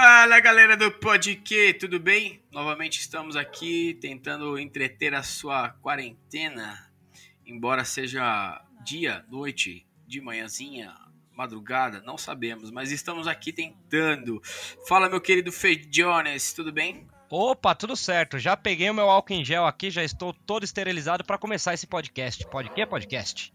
Fala galera do Podque, tudo bem? Novamente estamos aqui tentando entreter a sua quarentena, embora seja dia, noite, de manhãzinha, madrugada, não sabemos, mas estamos aqui tentando. Fala meu querido Fei Jones, tudo bem? Opa, tudo certo. Já peguei o meu álcool em gel aqui, já estou todo esterilizado para começar esse podcast. Pode que podcast?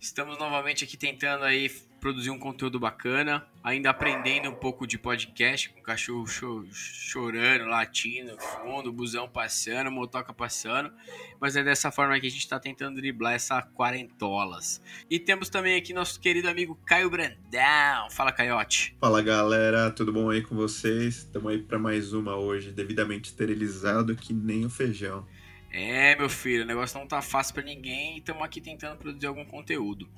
Estamos novamente aqui tentando aí produzir um conteúdo bacana, ainda aprendendo um pouco de podcast, com cachorro cho chorando, latindo, fundo, busão passando, motoca passando, mas é dessa forma que a gente está tentando driblar essa quarentolas. E temos também aqui nosso querido amigo Caio Brandão. Fala, Caiote. Fala, galera, tudo bom aí com vocês? Estamos aí para mais uma hoje, devidamente esterilizado que nem o feijão. É, meu filho, o negócio não tá fácil para ninguém e estamos aqui tentando produzir algum conteúdo.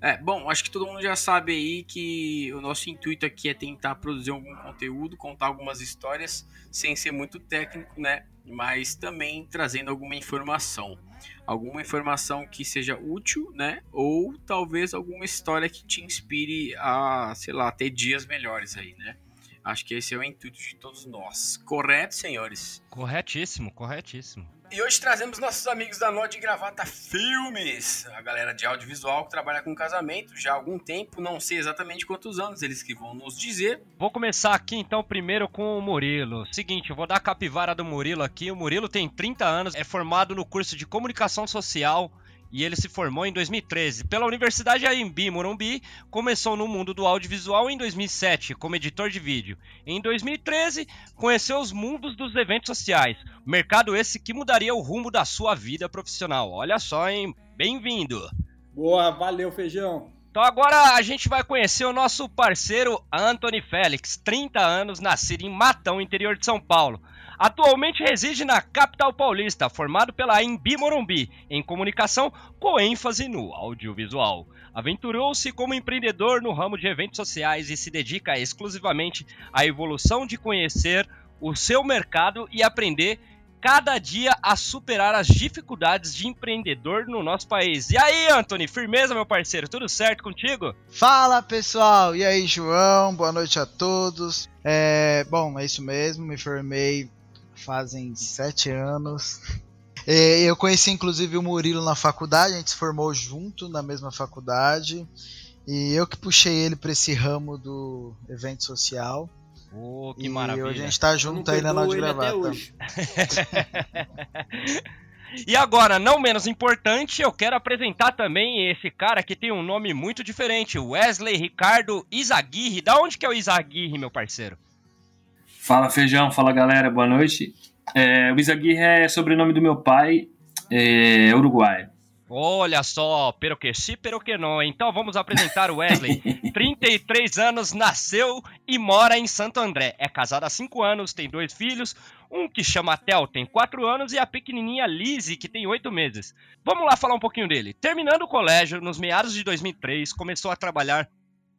É, bom, acho que todo mundo já sabe aí que o nosso intuito aqui é tentar produzir algum conteúdo, contar algumas histórias, sem ser muito técnico, né? Mas também trazendo alguma informação. Alguma informação que seja útil, né? Ou talvez alguma história que te inspire a, sei lá, ter dias melhores aí, né? Acho que esse é o intuito de todos nós. Correto, senhores? Corretíssimo, corretíssimo. E hoje trazemos nossos amigos da Nó de Gravata Filmes, a galera de audiovisual que trabalha com casamento já há algum tempo, não sei exatamente quantos anos eles que vão nos dizer. Vou começar aqui então primeiro com o Murilo. Seguinte, eu vou dar a capivara do Murilo aqui. O Murilo tem 30 anos, é formado no curso de comunicação social e ele se formou em 2013. Pela Universidade AMB Morumbi, começou no mundo do audiovisual em 2007 como editor de vídeo. Em 2013, conheceu os mundos dos eventos sociais, mercado esse que mudaria o rumo da sua vida profissional. Olha só, hein? Bem-vindo! Boa, valeu, feijão! Então agora a gente vai conhecer o nosso parceiro Anthony Félix, 30 anos, nascido em Matão, interior de São Paulo. Atualmente reside na capital paulista, formado pela Embi Morumbi, em comunicação com ênfase no audiovisual. Aventurou-se como empreendedor no ramo de eventos sociais e se dedica exclusivamente à evolução de conhecer o seu mercado e aprender cada dia a superar as dificuldades de empreendedor no nosso país. E aí, Anthony, firmeza, meu parceiro, tudo certo contigo? Fala, pessoal! E aí, João? Boa noite a todos. É, bom, é isso mesmo, me formei fazem sete anos. Eu conheci inclusive o Murilo na faculdade, a gente se formou junto na mesma faculdade. E eu que puxei ele para esse ramo do evento social. Oh, que e maravilha. hoje a gente tá junto aí na Node Gravata. e agora, não menos importante, eu quero apresentar também esse cara que tem um nome muito diferente, Wesley Ricardo Izaguirre. Da onde que é o Izaguirre, meu parceiro? Fala Feijão, fala galera, boa noite. É, o Izaguirre é sobrenome do meu pai, é uruguaio. Olha só, pero que sim, pero que não. Então vamos apresentar o Wesley. 33 anos, nasceu e mora em Santo André. É casado há 5 anos, tem dois filhos. Um que chama Tel, tem 4 anos, e a pequenininha Lizzie, que tem 8 meses. Vamos lá falar um pouquinho dele. Terminando o colégio, nos meados de 2003, começou a trabalhar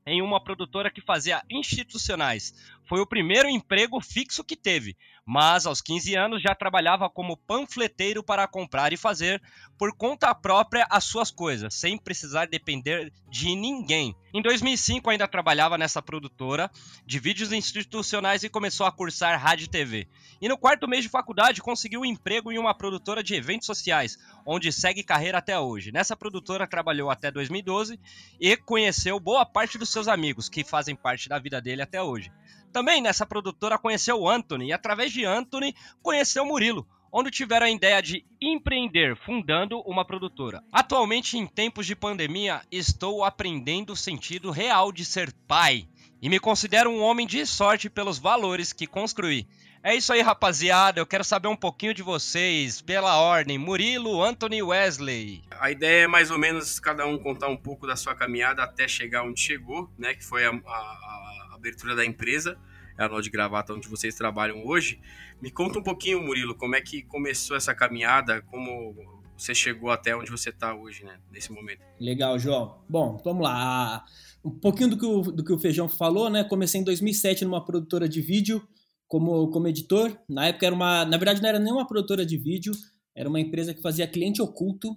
em uma produtora que fazia institucionais. Foi o primeiro emprego fixo que teve, mas aos 15 anos já trabalhava como panfleteiro para comprar e fazer por conta própria as suas coisas, sem precisar depender de ninguém. Em 2005 ainda trabalhava nessa produtora de vídeos institucionais e começou a cursar rádio e TV. E no quarto mês de faculdade conseguiu um emprego em uma produtora de eventos sociais, onde segue carreira até hoje. Nessa produtora trabalhou até 2012 e conheceu boa parte dos seus amigos que fazem parte da vida dele até hoje. Também nessa produtora conheceu o Anthony e através de Anthony conheceu Murilo, onde tiveram a ideia de empreender fundando uma produtora. Atualmente, em tempos de pandemia, estou aprendendo o sentido real de ser pai e me considero um homem de sorte pelos valores que construí. É isso aí, rapaziada. Eu quero saber um pouquinho de vocês, pela ordem. Murilo, Anthony Wesley. A ideia é mais ou menos cada um contar um pouco da sua caminhada até chegar onde chegou, né? Que foi a, a abertura da empresa, é a Nó de Gravata, onde vocês trabalham hoje. Me conta um pouquinho, Murilo, como é que começou essa caminhada, como você chegou até onde você está hoje, né, nesse momento. Legal, João. Bom, vamos lá. Um pouquinho do que o, do que o Feijão falou, né? Comecei em 2007 numa produtora de vídeo como, como editor. Na época era uma, na verdade não era nem uma produtora de vídeo, era uma empresa que fazia cliente oculto,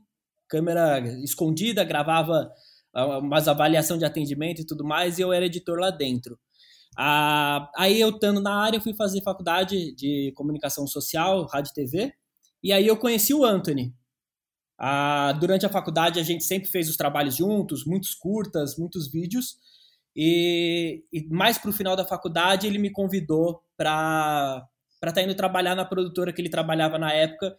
câmera escondida, gravava ah, umas avaliação de atendimento e tudo mais, e eu era editor lá dentro. Ah, aí eu estando na área, eu fui fazer faculdade de comunicação social, rádio TV, e aí eu conheci o Anthony. Ah, durante a faculdade a gente sempre fez os trabalhos juntos, muitos curtas, muitos vídeos, e, e mais para o final da faculdade ele me convidou para estar tá indo trabalhar na produtora que ele trabalhava na época,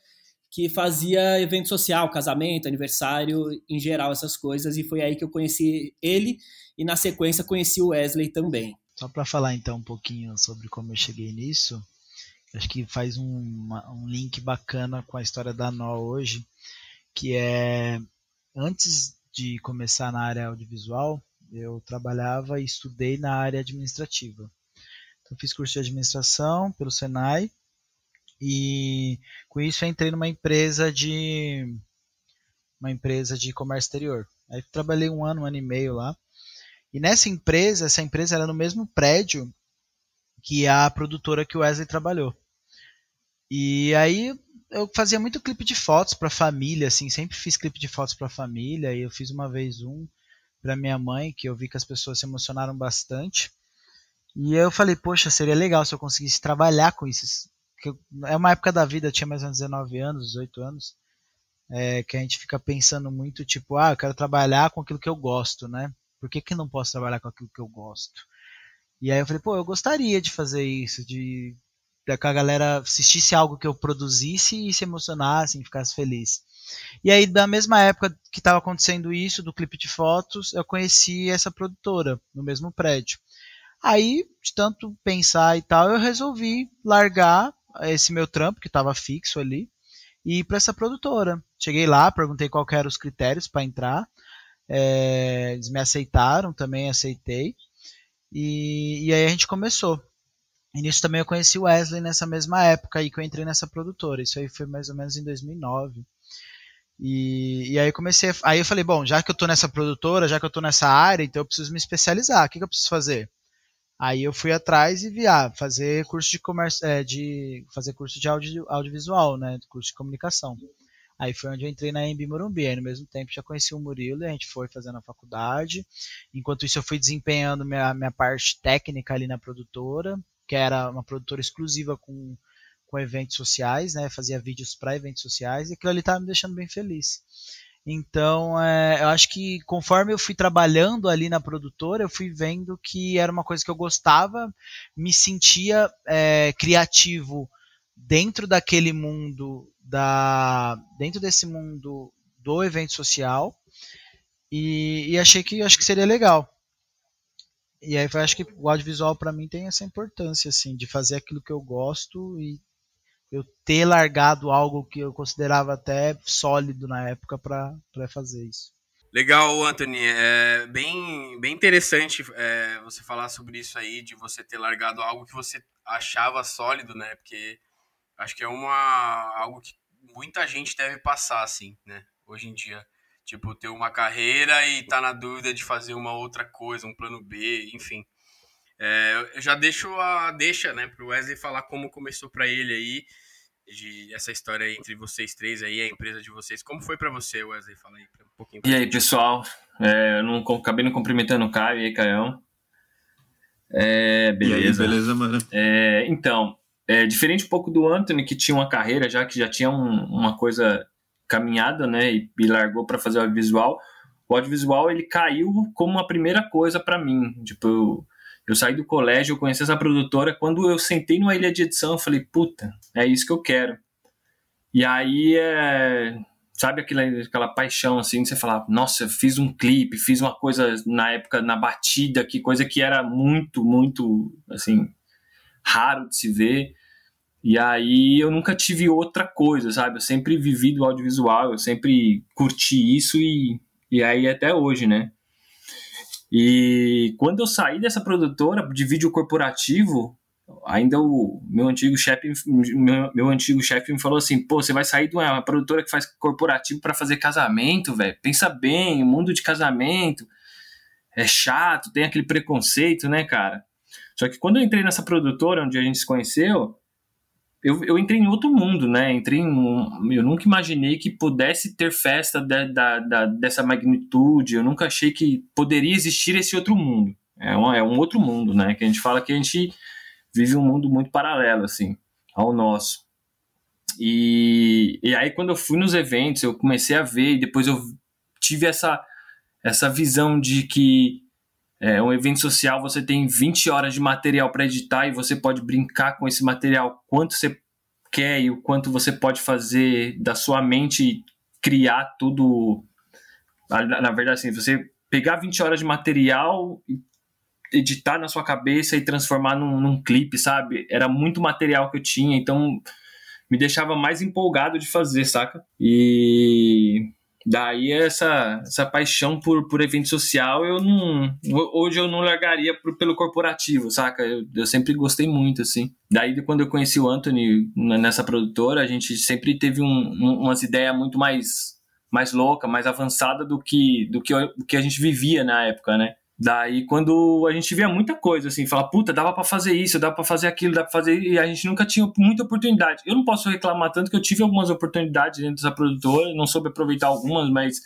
que fazia evento social, casamento, aniversário, em geral, essas coisas, e foi aí que eu conheci ele, e na sequência conheci o Wesley também. Só para falar então um pouquinho sobre como eu cheguei nisso, acho que faz um, um link bacana com a história da Nó hoje, que é antes de começar na área audiovisual, eu trabalhava e estudei na área administrativa. Então, fiz curso de administração pelo Senai e com isso entrei numa empresa de uma empresa de comércio exterior. Aí trabalhei um ano, um ano e meio lá. E nessa empresa, essa empresa era no mesmo prédio que a produtora que o Wesley trabalhou. E aí eu fazia muito clipe de fotos para família, assim, sempre fiz clipe de fotos para família. E eu fiz uma vez um para minha mãe, que eu vi que as pessoas se emocionaram bastante. E eu falei, poxa, seria legal se eu conseguisse trabalhar com isso. é uma época da vida, eu tinha mais ou menos 19 anos, 18 anos, é, que a gente fica pensando muito, tipo, ah, eu quero trabalhar com aquilo que eu gosto, né? Por que, que não posso trabalhar com aquilo que eu gosto? E aí eu falei, pô, eu gostaria de fazer isso, de que a galera assistisse algo que eu produzisse e se emocionasse e ficasse feliz. E aí, da mesma época que estava acontecendo isso, do clipe de fotos, eu conheci essa produtora no mesmo prédio. Aí, de tanto pensar e tal, eu resolvi largar esse meu trampo, que estava fixo ali, e ir para essa produtora. Cheguei lá, perguntei qual eram os critérios para entrar. É, eles me aceitaram, também aceitei. E, e aí a gente começou. E nisso também eu conheci o Wesley nessa mesma época aí que eu entrei nessa produtora. Isso aí foi mais ou menos em 2009. E, e aí comecei, aí eu falei, bom, já que eu tô nessa produtora, já que eu tô nessa área, então eu preciso me especializar. O que, que eu preciso fazer? Aí eu fui atrás e vi, ah, fazer curso de comércio, é, de fazer curso de audio, audiovisual, né, curso de comunicação. Aí foi onde eu entrei na Embi Morumbi. Aí no mesmo tempo já conheci o Murilo e a gente foi fazendo a faculdade. Enquanto isso eu fui desempenhando minha, minha parte técnica ali na produtora, que era uma produtora exclusiva com, com eventos sociais, né? Fazia vídeos para eventos sociais e aquilo ali estava me deixando bem feliz. Então, é, eu acho que conforme eu fui trabalhando ali na produtora, eu fui vendo que era uma coisa que eu gostava, me sentia é, criativo dentro daquele mundo da dentro desse mundo do evento social e, e achei que acho que seria legal. E aí acho que o audiovisual para mim tem essa importância assim de fazer aquilo que eu gosto e eu ter largado algo que eu considerava até sólido na época para fazer isso. Legal, Anthony. É bem, bem interessante é, você falar sobre isso aí, de você ter largado algo que você achava sólido, né? Porque acho que é uma algo que muita gente deve passar, assim, né? Hoje em dia. Tipo, ter uma carreira e tá na dúvida de fazer uma outra coisa, um plano B, enfim. É, eu já deixo a deixa, né, pro Wesley falar como começou para ele aí, de essa história entre vocês três aí, a empresa de vocês. Como foi para você, Wesley? Fala aí um pouquinho. E aí, pessoal? É, eu não acabei não cumprimentando o Caio e aí, Caião. É, beleza. Aí, beleza, mano. É, então, é, diferente um pouco do Anthony, que tinha uma carreira já, que já tinha um, uma coisa caminhada, né, e, e largou para fazer o audiovisual. O audiovisual, ele caiu como a primeira coisa para mim. Tipo, eu, eu saí do colégio, eu conheci essa produtora. Quando eu sentei numa ilha de edição, eu falei, puta, é isso que eu quero. E aí, é, sabe aquela, aquela paixão assim, de você falar, nossa, fiz um clipe, fiz uma coisa na época, na batida, que coisa que era muito, muito, assim, raro de se ver. E aí eu nunca tive outra coisa, sabe? Eu sempre vivi do audiovisual, eu sempre curti isso e, e aí até hoje, né? E quando eu saí dessa produtora de vídeo corporativo, ainda o meu antigo chefe meu, meu antigo chefe me falou assim pô você vai sair de uma produtora que faz corporativo para fazer casamento velho pensa bem o mundo de casamento é chato tem aquele preconceito né cara só que quando eu entrei nessa produtora onde a gente se conheceu eu, eu entrei em outro mundo, né? Entrei um, eu nunca imaginei que pudesse ter festa da, da, dessa magnitude. Eu nunca achei que poderia existir esse outro mundo. É um, é um outro mundo, né? Que a gente fala que a gente vive um mundo muito paralelo, assim, ao nosso. E, e aí, quando eu fui nos eventos, eu comecei a ver, e depois eu tive essa, essa visão de que é, um evento social você tem 20 horas de material para editar e você pode brincar com esse material quanto você quer e o quanto você pode fazer da sua mente criar tudo. Na verdade, assim, você pegar 20 horas de material editar na sua cabeça e transformar num, num clipe, sabe? Era muito material que eu tinha, então me deixava mais empolgado de fazer, saca? E daí essa, essa paixão por, por evento social eu não hoje eu não largaria por, pelo corporativo saca? Eu, eu sempre gostei muito assim. Daí quando eu conheci o Anthony nessa produtora a gente sempre teve um, um, umas ideias muito mais mais louca mais avançada do que do que, do que a gente vivia na época né Daí, quando a gente via muita coisa, assim, falar, puta, dava para fazer isso, dava para fazer aquilo, dava pra fazer. E a gente nunca tinha muita oportunidade. Eu não posso reclamar tanto que eu tive algumas oportunidades dentro dessa produtora, não soube aproveitar algumas, mas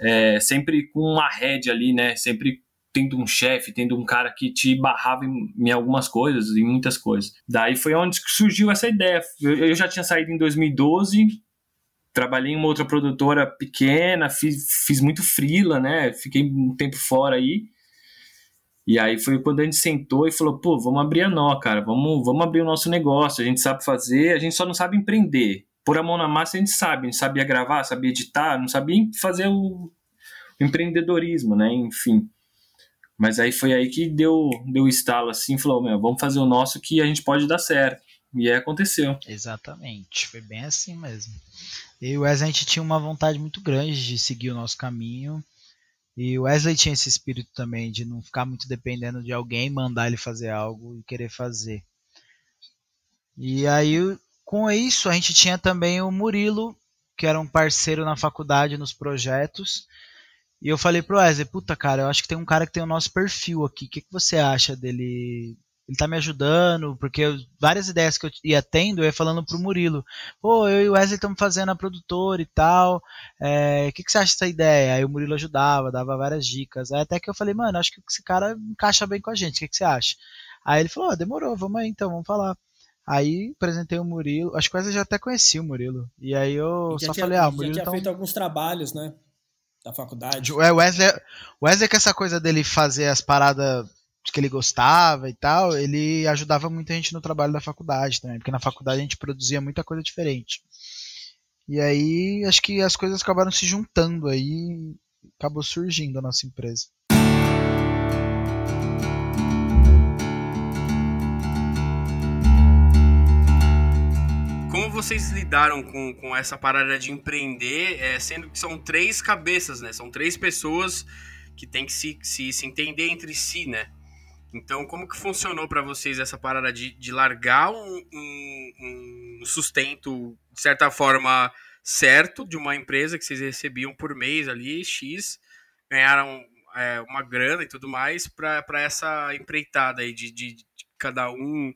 é, sempre com uma rede ali, né? Sempre tendo um chefe, tendo um cara que te barrava em, em, algumas coisas, em muitas coisas. Daí foi onde surgiu essa ideia. Eu, eu já tinha saído em 2012, trabalhei em uma outra produtora pequena, fiz, fiz muito frila, né? Fiquei um tempo fora aí. E aí foi quando a gente sentou e falou, pô, vamos abrir a nó, cara, vamos, vamos abrir o nosso negócio, a gente sabe fazer, a gente só não sabe empreender. Por a mão na massa a gente sabe, a gente sabia gravar, sabia editar, não sabia fazer o, o empreendedorismo, né? Enfim. Mas aí foi aí que deu deu estalo assim, falou, meu, vamos fazer o nosso que a gente pode dar certo. E aí aconteceu. Exatamente, foi bem assim mesmo. Eu e o Wesley a gente tinha uma vontade muito grande de seguir o nosso caminho. E o Wesley tinha esse espírito também de não ficar muito dependendo de alguém mandar ele fazer algo e querer fazer. E aí, com isso, a gente tinha também o Murilo, que era um parceiro na faculdade nos projetos. E eu falei pro Wesley, puta cara, eu acho que tem um cara que tem o nosso perfil aqui. O que, que você acha dele ele tá me ajudando, porque eu, várias ideias que eu ia tendo, eu ia falando pro Murilo, pô, eu e o Wesley estamos fazendo a produtora e tal, é, o é, que, que você acha dessa ideia? Aí o Murilo ajudava, dava várias dicas, aí até que eu falei, mano, acho que esse cara encaixa bem com a gente, o que, que você acha? Aí ele falou, oh, demorou, vamos aí então, vamos falar. Aí apresentei o Murilo, acho que o Wesley já até conhecia o Murilo, e aí eu só tinha, falei, ah, o Murilo já tinha então... feito alguns trabalhos, né? Da faculdade. É, Wesley, Wesley com essa coisa dele fazer as paradas que ele gostava e tal, ele ajudava muita gente no trabalho da faculdade também, porque na faculdade a gente produzia muita coisa diferente. E aí acho que as coisas acabaram se juntando aí, acabou surgindo a nossa empresa. Como vocês lidaram com, com essa parada de empreender, é, sendo que são três cabeças, né? São três pessoas que têm que se, se, se entender entre si, né? Então, como que funcionou para vocês essa parada de, de largar um, um, um, sustento, de certa forma, certo de uma empresa que vocês recebiam por mês ali, X, ganharam é, uma grana e tudo mais, para essa empreitada aí de, de, de cada um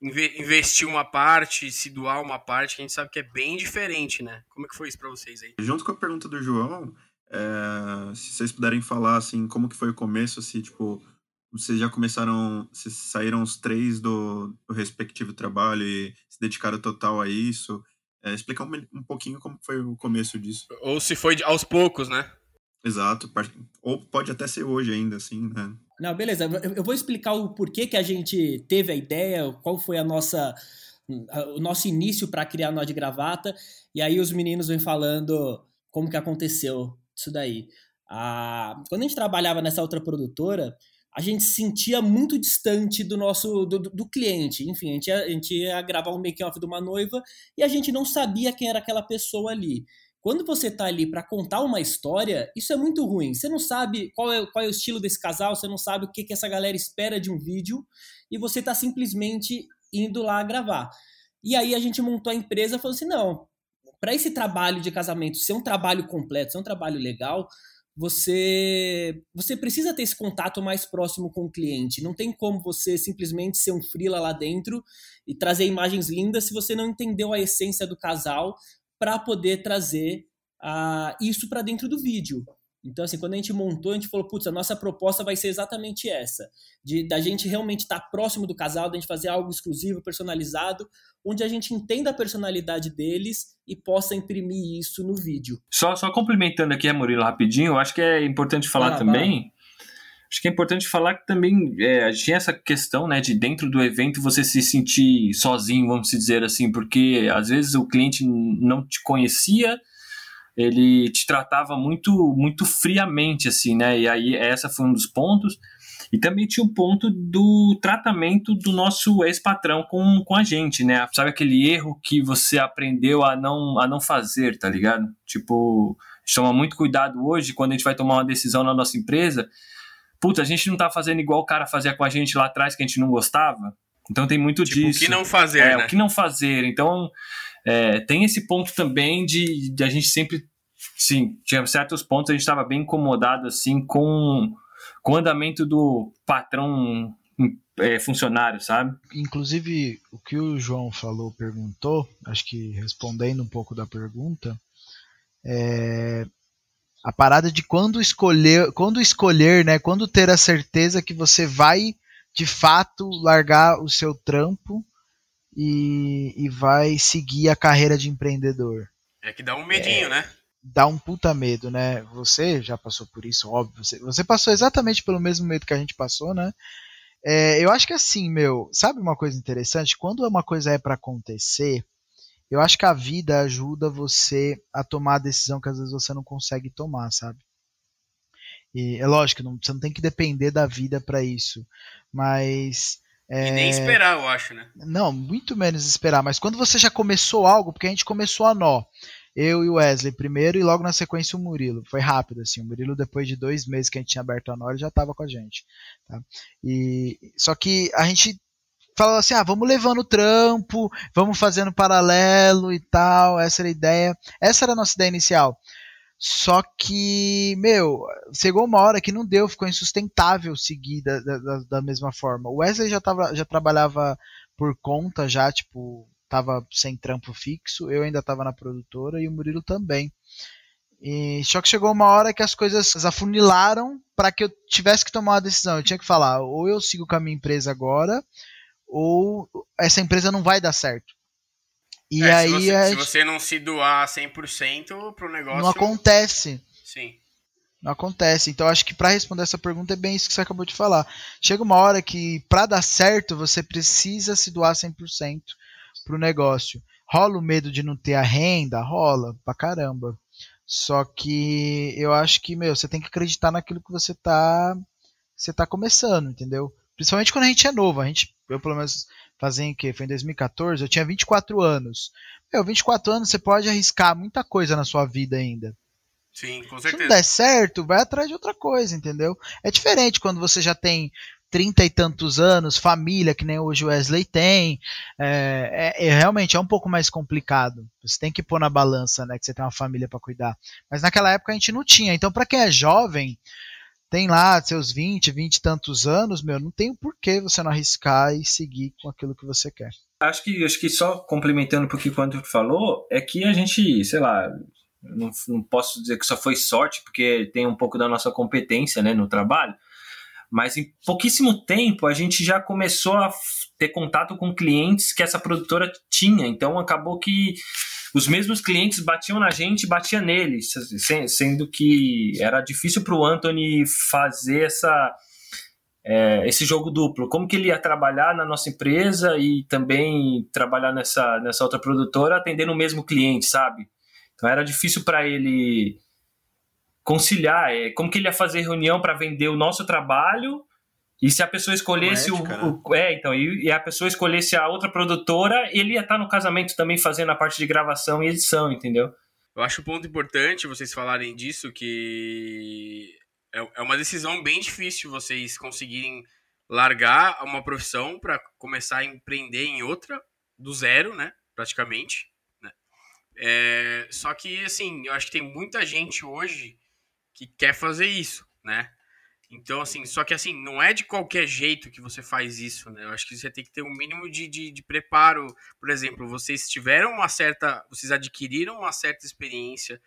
investir uma parte, se doar uma parte, que a gente sabe que é bem diferente, né? Como é que foi isso para vocês aí? Junto com a pergunta do João, é, se vocês puderem falar, assim, como que foi o começo, se, tipo vocês já começaram, vocês saíram os três do, do respectivo trabalho e se dedicaram total a isso. É, explicar um, um pouquinho como foi o começo disso. Ou se foi aos poucos, né? Exato. Ou pode até ser hoje ainda, assim, né? Não, beleza. Eu vou explicar o porquê que a gente teve a ideia, qual foi a nossa o nosso início para criar Nó de Gravata, e aí os meninos vêm falando como que aconteceu isso daí. Ah, quando a gente trabalhava nessa outra produtora, a gente se sentia muito distante do nosso do, do cliente. Enfim, a gente, ia, a gente ia gravar um make-off de uma noiva e a gente não sabia quem era aquela pessoa ali. Quando você tá ali para contar uma história, isso é muito ruim. Você não sabe qual é, qual é o estilo desse casal, você não sabe o que, que essa galera espera de um vídeo e você tá simplesmente indo lá gravar. E aí a gente montou a empresa e falou assim: não, para esse trabalho de casamento ser um trabalho completo, ser um trabalho legal, você você precisa ter esse contato mais próximo com o cliente. Não tem como você simplesmente ser um frila lá dentro e trazer imagens lindas se você não entendeu a essência do casal para poder trazer uh, isso para dentro do vídeo. Então, assim, quando a gente montou, a gente falou, putz, a nossa proposta vai ser exatamente essa, de da gente realmente estar tá próximo do casal, da gente fazer algo exclusivo, personalizado, onde a gente entenda a personalidade deles e possa imprimir isso no vídeo. Só, só complementando aqui, Murilo, rapidinho, eu acho que é importante falar ah, também... Acho que é importante falar que também é, tinha essa questão, né, de dentro do evento você se sentir sozinho, vamos dizer assim, porque às vezes o cliente não te conhecia, ele te tratava muito muito friamente, assim, né, e aí essa foi um dos pontos. E também tinha o ponto do tratamento do nosso ex-patrão com, com a gente, né? Sabe aquele erro que você aprendeu a não, a não fazer, tá ligado? Tipo, toma muito cuidado hoje quando a gente vai tomar uma decisão na nossa empresa puta, a gente não tá fazendo igual o cara fazia com a gente lá atrás que a gente não gostava. Então tem muito tipo, disso. O que não fazer, é, né? O que não fazer. Então é, tem esse ponto também de, de, a gente sempre, sim, tinha certos pontos a gente estava bem incomodado assim com, com o andamento do patrão é, funcionário, sabe? Inclusive o que o João falou, perguntou, acho que respondendo um pouco da pergunta, é, a parada de quando escolher, quando escolher, né, quando ter a certeza que você vai de fato largar o seu trampo e, e vai seguir a carreira de empreendedor. É que dá um medinho, é, né? Dá um puta medo, né? Você já passou por isso, óbvio. Você, você passou exatamente pelo mesmo medo que a gente passou, né? É, eu acho que assim, meu, sabe uma coisa interessante? Quando uma coisa é para acontecer, eu acho que a vida ajuda você a tomar a decisão que às vezes você não consegue tomar, sabe? E é lógico, não, você não tem que depender da vida para isso, mas é... E nem esperar, eu acho, né? Não, muito menos esperar. Mas quando você já começou algo, porque a gente começou a nó. Eu e o Wesley primeiro e logo na sequência o Murilo. Foi rápido, assim. O Murilo, depois de dois meses que a gente tinha aberto a nó, ele já estava com a gente. Tá? E, só que a gente falava assim: ah, vamos levando o trampo, vamos fazendo paralelo e tal. Essa era a ideia. Essa era a nossa ideia inicial. Só que, meu, chegou uma hora que não deu, ficou insustentável seguir da, da, da mesma forma. O Wesley já, tava, já trabalhava por conta, já, tipo, tava sem trampo fixo, eu ainda tava na produtora e o Murilo também. E, só que chegou uma hora que as coisas afunilaram para que eu tivesse que tomar uma decisão. Eu tinha que falar, ou eu sigo com a minha empresa agora, ou essa empresa não vai dar certo. E é, aí. Se você, é... se você, não se doar 100% pro negócio. Não acontece. Sim. Não acontece. Então acho que para responder essa pergunta é bem isso que você acabou de falar. Chega uma hora que para dar certo você precisa se doar 100% pro negócio. Rola o medo de não ter a renda? Rola, pra caramba. Só que eu acho que, meu, você tem que acreditar naquilo que você tá, você tá começando, entendeu? Principalmente quando a gente é novo. A gente, eu pelo menos fazia o quê? Foi em 2014, eu tinha 24 anos. Meu, 24 anos você pode arriscar muita coisa na sua vida ainda. Sim, com certeza. Se não der certo, vai atrás de outra coisa, entendeu? É diferente quando você já tem trinta e tantos anos, família, que nem hoje o Wesley tem. É, é, é, realmente é um pouco mais complicado. Você tem que pôr na balança, né? Que você tem uma família para cuidar. Mas naquela época a gente não tinha. Então, para quem é jovem, tem lá seus 20, 20 e tantos anos, meu, não tem por que você não arriscar e seguir com aquilo que você quer. Acho que, acho que só complementando um pouquinho quanto falou, é que a gente, sei lá, não, não posso dizer que só foi sorte, porque tem um pouco da nossa competência né, no trabalho, mas em pouquíssimo tempo a gente já começou a ter contato com clientes que essa produtora tinha, então acabou que os mesmos clientes batiam na gente e batia neles, sendo que era difícil para o Anthony fazer essa, é, esse jogo duplo. Como que ele ia trabalhar na nossa empresa e também trabalhar nessa, nessa outra produtora atendendo o mesmo cliente, sabe? Então era difícil para ele conciliar. É, como que ele ia fazer reunião para vender o nosso trabalho e se a pessoa escolhesse ética, o, o, É, então, e, e, a pessoa escolhesse a outra produtora, ele ia estar no casamento também fazendo a parte de gravação e edição, entendeu? Eu acho um ponto importante vocês falarem disso, que é, é uma decisão bem difícil vocês conseguirem largar uma profissão para começar a empreender em outra, do zero, né? Praticamente. Né? É, só que, assim, eu acho que tem muita gente hoje que quer fazer isso, né? Então, assim, só que assim, não é de qualquer jeito que você faz isso, né? Eu acho que você tem que ter um mínimo de, de, de, preparo. Por exemplo, vocês tiveram uma certa. Vocês adquiriram uma certa experiência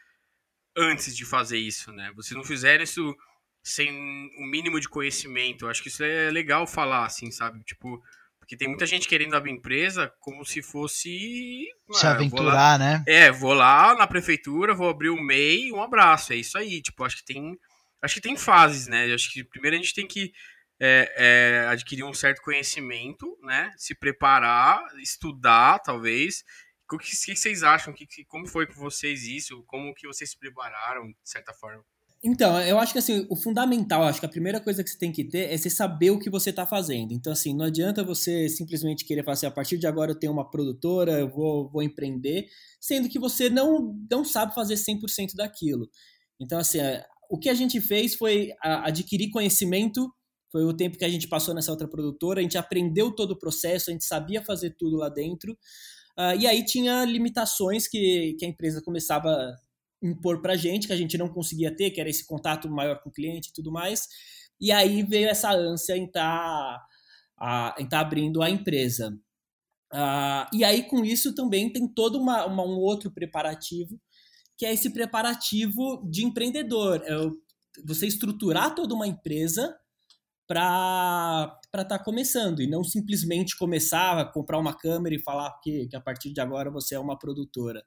antes de fazer isso, né? Vocês não fizeram isso sem o um mínimo de conhecimento. Eu acho que isso é legal falar, assim, sabe? Tipo, porque tem muita gente querendo abrir empresa como se fosse. Se ah, aventurar, lá, né? É, vou lá na prefeitura, vou abrir o MEI, um abraço. É isso aí. Tipo, acho que tem. Acho que tem fases, né? Acho que primeiro a gente tem que é, é, adquirir um certo conhecimento, né? Se preparar, estudar, talvez. O que, que vocês acham? Que, que, como foi com vocês isso? Como que vocês se prepararam, de certa forma? Então, eu acho que assim, o fundamental, acho que a primeira coisa que você tem que ter é você saber o que você está fazendo. Então, assim, não adianta você simplesmente querer falar assim, a partir de agora eu tenho uma produtora, eu vou, vou empreender, sendo que você não, não sabe fazer 100% daquilo. Então, assim, é, o que a gente fez foi adquirir conhecimento, foi o tempo que a gente passou nessa outra produtora, a gente aprendeu todo o processo, a gente sabia fazer tudo lá dentro, uh, e aí tinha limitações que, que a empresa começava impor para a gente, que a gente não conseguia ter, que era esse contato maior com o cliente e tudo mais. E aí veio essa ânsia em estar tá, tá abrindo a empresa. Uh, e aí, com isso, também tem todo uma, uma, um outro preparativo, que é esse preparativo de empreendedor. É você estruturar toda uma empresa para estar tá começando e não simplesmente começar a comprar uma câmera e falar que, que a partir de agora você é uma produtora.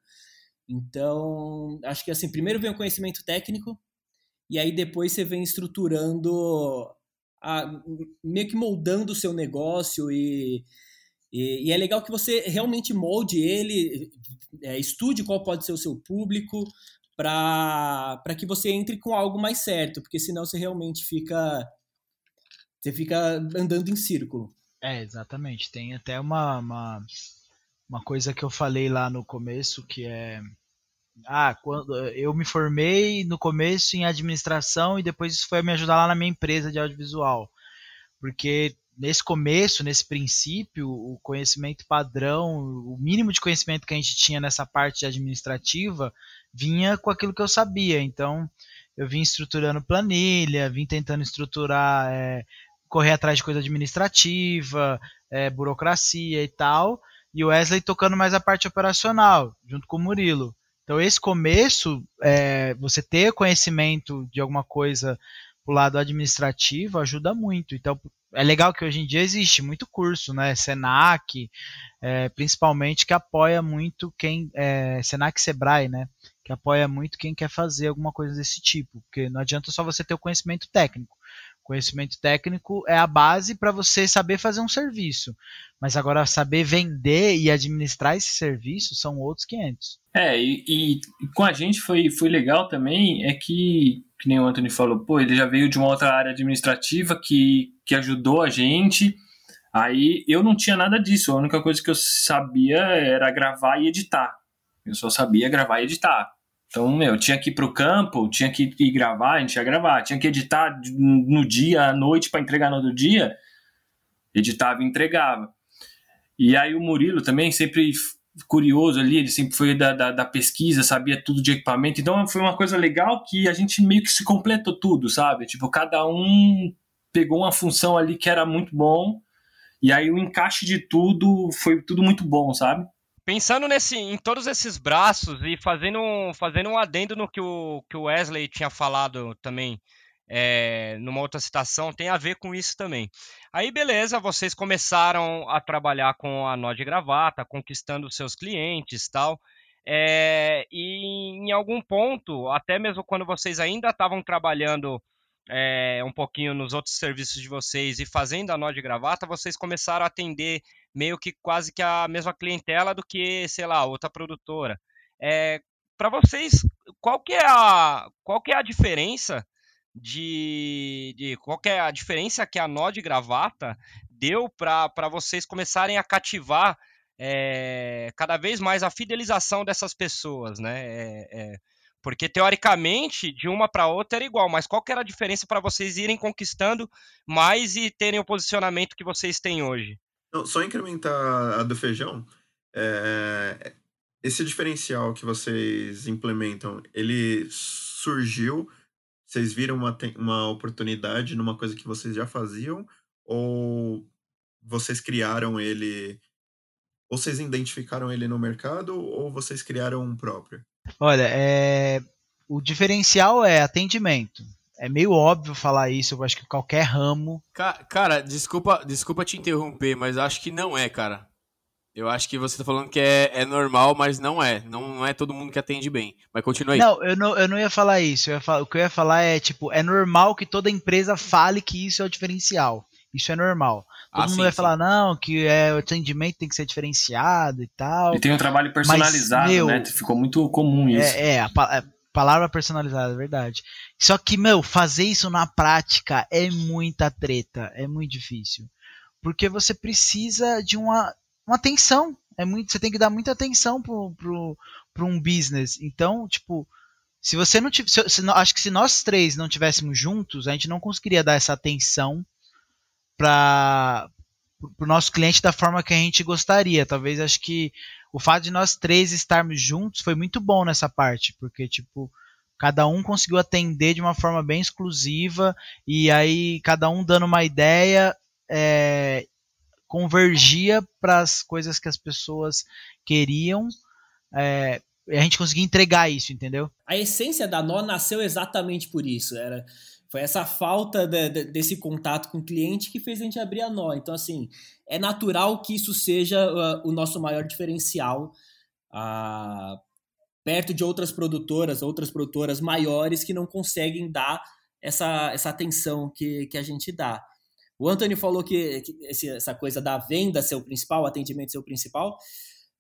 Então, acho que assim, primeiro vem o conhecimento técnico, e aí depois você vem estruturando, a, meio que moldando o seu negócio e, e, e, é legal que você realmente molde ele, é, estude qual pode ser o seu público, para que você entre com algo mais certo, porque senão você realmente fica você fica andando em círculo. É, exatamente. Tem até uma, uma uma coisa que eu falei lá no começo que é ah, quando eu me formei no começo em administração e depois isso foi me ajudar lá na minha empresa de audiovisual. Porque nesse começo, nesse princípio, o conhecimento padrão, o mínimo de conhecimento que a gente tinha nessa parte administrativa vinha com aquilo que eu sabia. Então, eu vim estruturando planilha, vim tentando estruturar, é, correr atrás de coisa administrativa, é, burocracia e tal e o Wesley tocando mais a parte operacional, junto com o Murilo. Então, esse começo, é, você ter conhecimento de alguma coisa pro lado administrativo ajuda muito. Então, é legal que hoje em dia existe muito curso, né? Senac, é, principalmente, que apoia muito quem. É, Senac Sebrae, né? Que apoia muito quem quer fazer alguma coisa desse tipo. Porque não adianta só você ter o conhecimento técnico. Conhecimento técnico é a base para você saber fazer um serviço. Mas agora saber vender e administrar esse serviço são outros 500. É, e, e, com a gente foi, foi legal também, é que, que nem o Anthony falou, pô, ele já veio de uma outra área administrativa que, que ajudou a gente. Aí eu não tinha nada disso, a única coisa que eu sabia era gravar e editar. Eu só sabia gravar e editar. Então, meu, tinha que ir pro campo, tinha que ir gravar, a gente ia gravar, tinha que editar no dia, à noite, para entregar no outro dia, editava e entregava. E aí o Murilo também, sempre curioso ali, ele sempre foi da, da, da, pesquisa, sabia tudo de equipamento, então foi uma coisa legal que a gente meio que se completou tudo, sabe? Tipo, cada um pegou uma função ali que era muito bom, e aí o encaixe de tudo foi tudo muito bom, sabe? Pensando nesse, em todos esses braços e fazendo, fazendo um adendo no que o, que o Wesley tinha falado também é, numa outra citação, tem a ver com isso também. Aí, beleza, vocês começaram a trabalhar com a nó de gravata, conquistando seus clientes tal. É, e em algum ponto, até mesmo quando vocês ainda estavam trabalhando é, um pouquinho nos outros serviços de vocês e fazendo a nó de gravata, vocês começaram a atender meio que quase que a mesma clientela do que, sei lá, outra produtora. É, para vocês, qual que é a, qual que é a diferença de, de qual é a diferença que a nó de gravata deu para vocês começarem a cativar é, cada vez mais a fidelização dessas pessoas, né? É, é, porque teoricamente de uma para outra era igual, mas qual que era a diferença para vocês irem conquistando mais e terem o posicionamento que vocês têm hoje? Não, só incrementar a do feijão, é, esse diferencial que vocês implementam, ele surgiu, vocês viram uma, uma oportunidade numa coisa que vocês já faziam, ou vocês criaram ele, ou vocês identificaram ele no mercado, ou vocês criaram um próprio? Olha, é, o diferencial é atendimento. É meio óbvio falar isso, eu acho que qualquer ramo. Cara, desculpa, desculpa te interromper, mas acho que não é, cara. Eu acho que você tá falando que é, é normal, mas não é. Não, não é todo mundo que atende bem. Mas continua aí. Não, eu não, eu não ia falar isso. Ia falar, o que eu ia falar é, tipo, é normal que toda empresa fale que isso é o diferencial. Isso é normal. Todo ah, mundo sim, vai sim. falar, não, que é, o atendimento tem que ser diferenciado e tal. E tem um trabalho personalizado, mas, meu, né? Ficou muito comum isso. É, é a, a é, palavra personalizada, é verdade. Só que, meu, fazer isso na prática é muita treta, é muito difícil. Porque você precisa de uma uma atenção. É muito, você tem que dar muita atenção pro um business. Então, tipo, se você não tivesse. acho que se nós três não tivéssemos juntos, a gente não conseguiria dar essa atenção para o nosso cliente da forma que a gente gostaria. Talvez acho que o fato de nós três estarmos juntos foi muito bom nessa parte, porque tipo cada um conseguiu atender de uma forma bem exclusiva e aí cada um dando uma ideia é, convergia para as coisas que as pessoas queriam. É, a gente conseguia entregar isso, entendeu? A essência da Nó nasceu exatamente por isso. Era, foi essa falta de, de, desse contato com o cliente que fez a gente abrir a Nó. Então, assim, é natural que isso seja uh, o nosso maior diferencial. Uh, perto de outras produtoras, outras produtoras maiores que não conseguem dar essa, essa atenção que, que a gente dá. O Anthony falou que, que esse, essa coisa da venda ser o principal, atendimento ser o principal.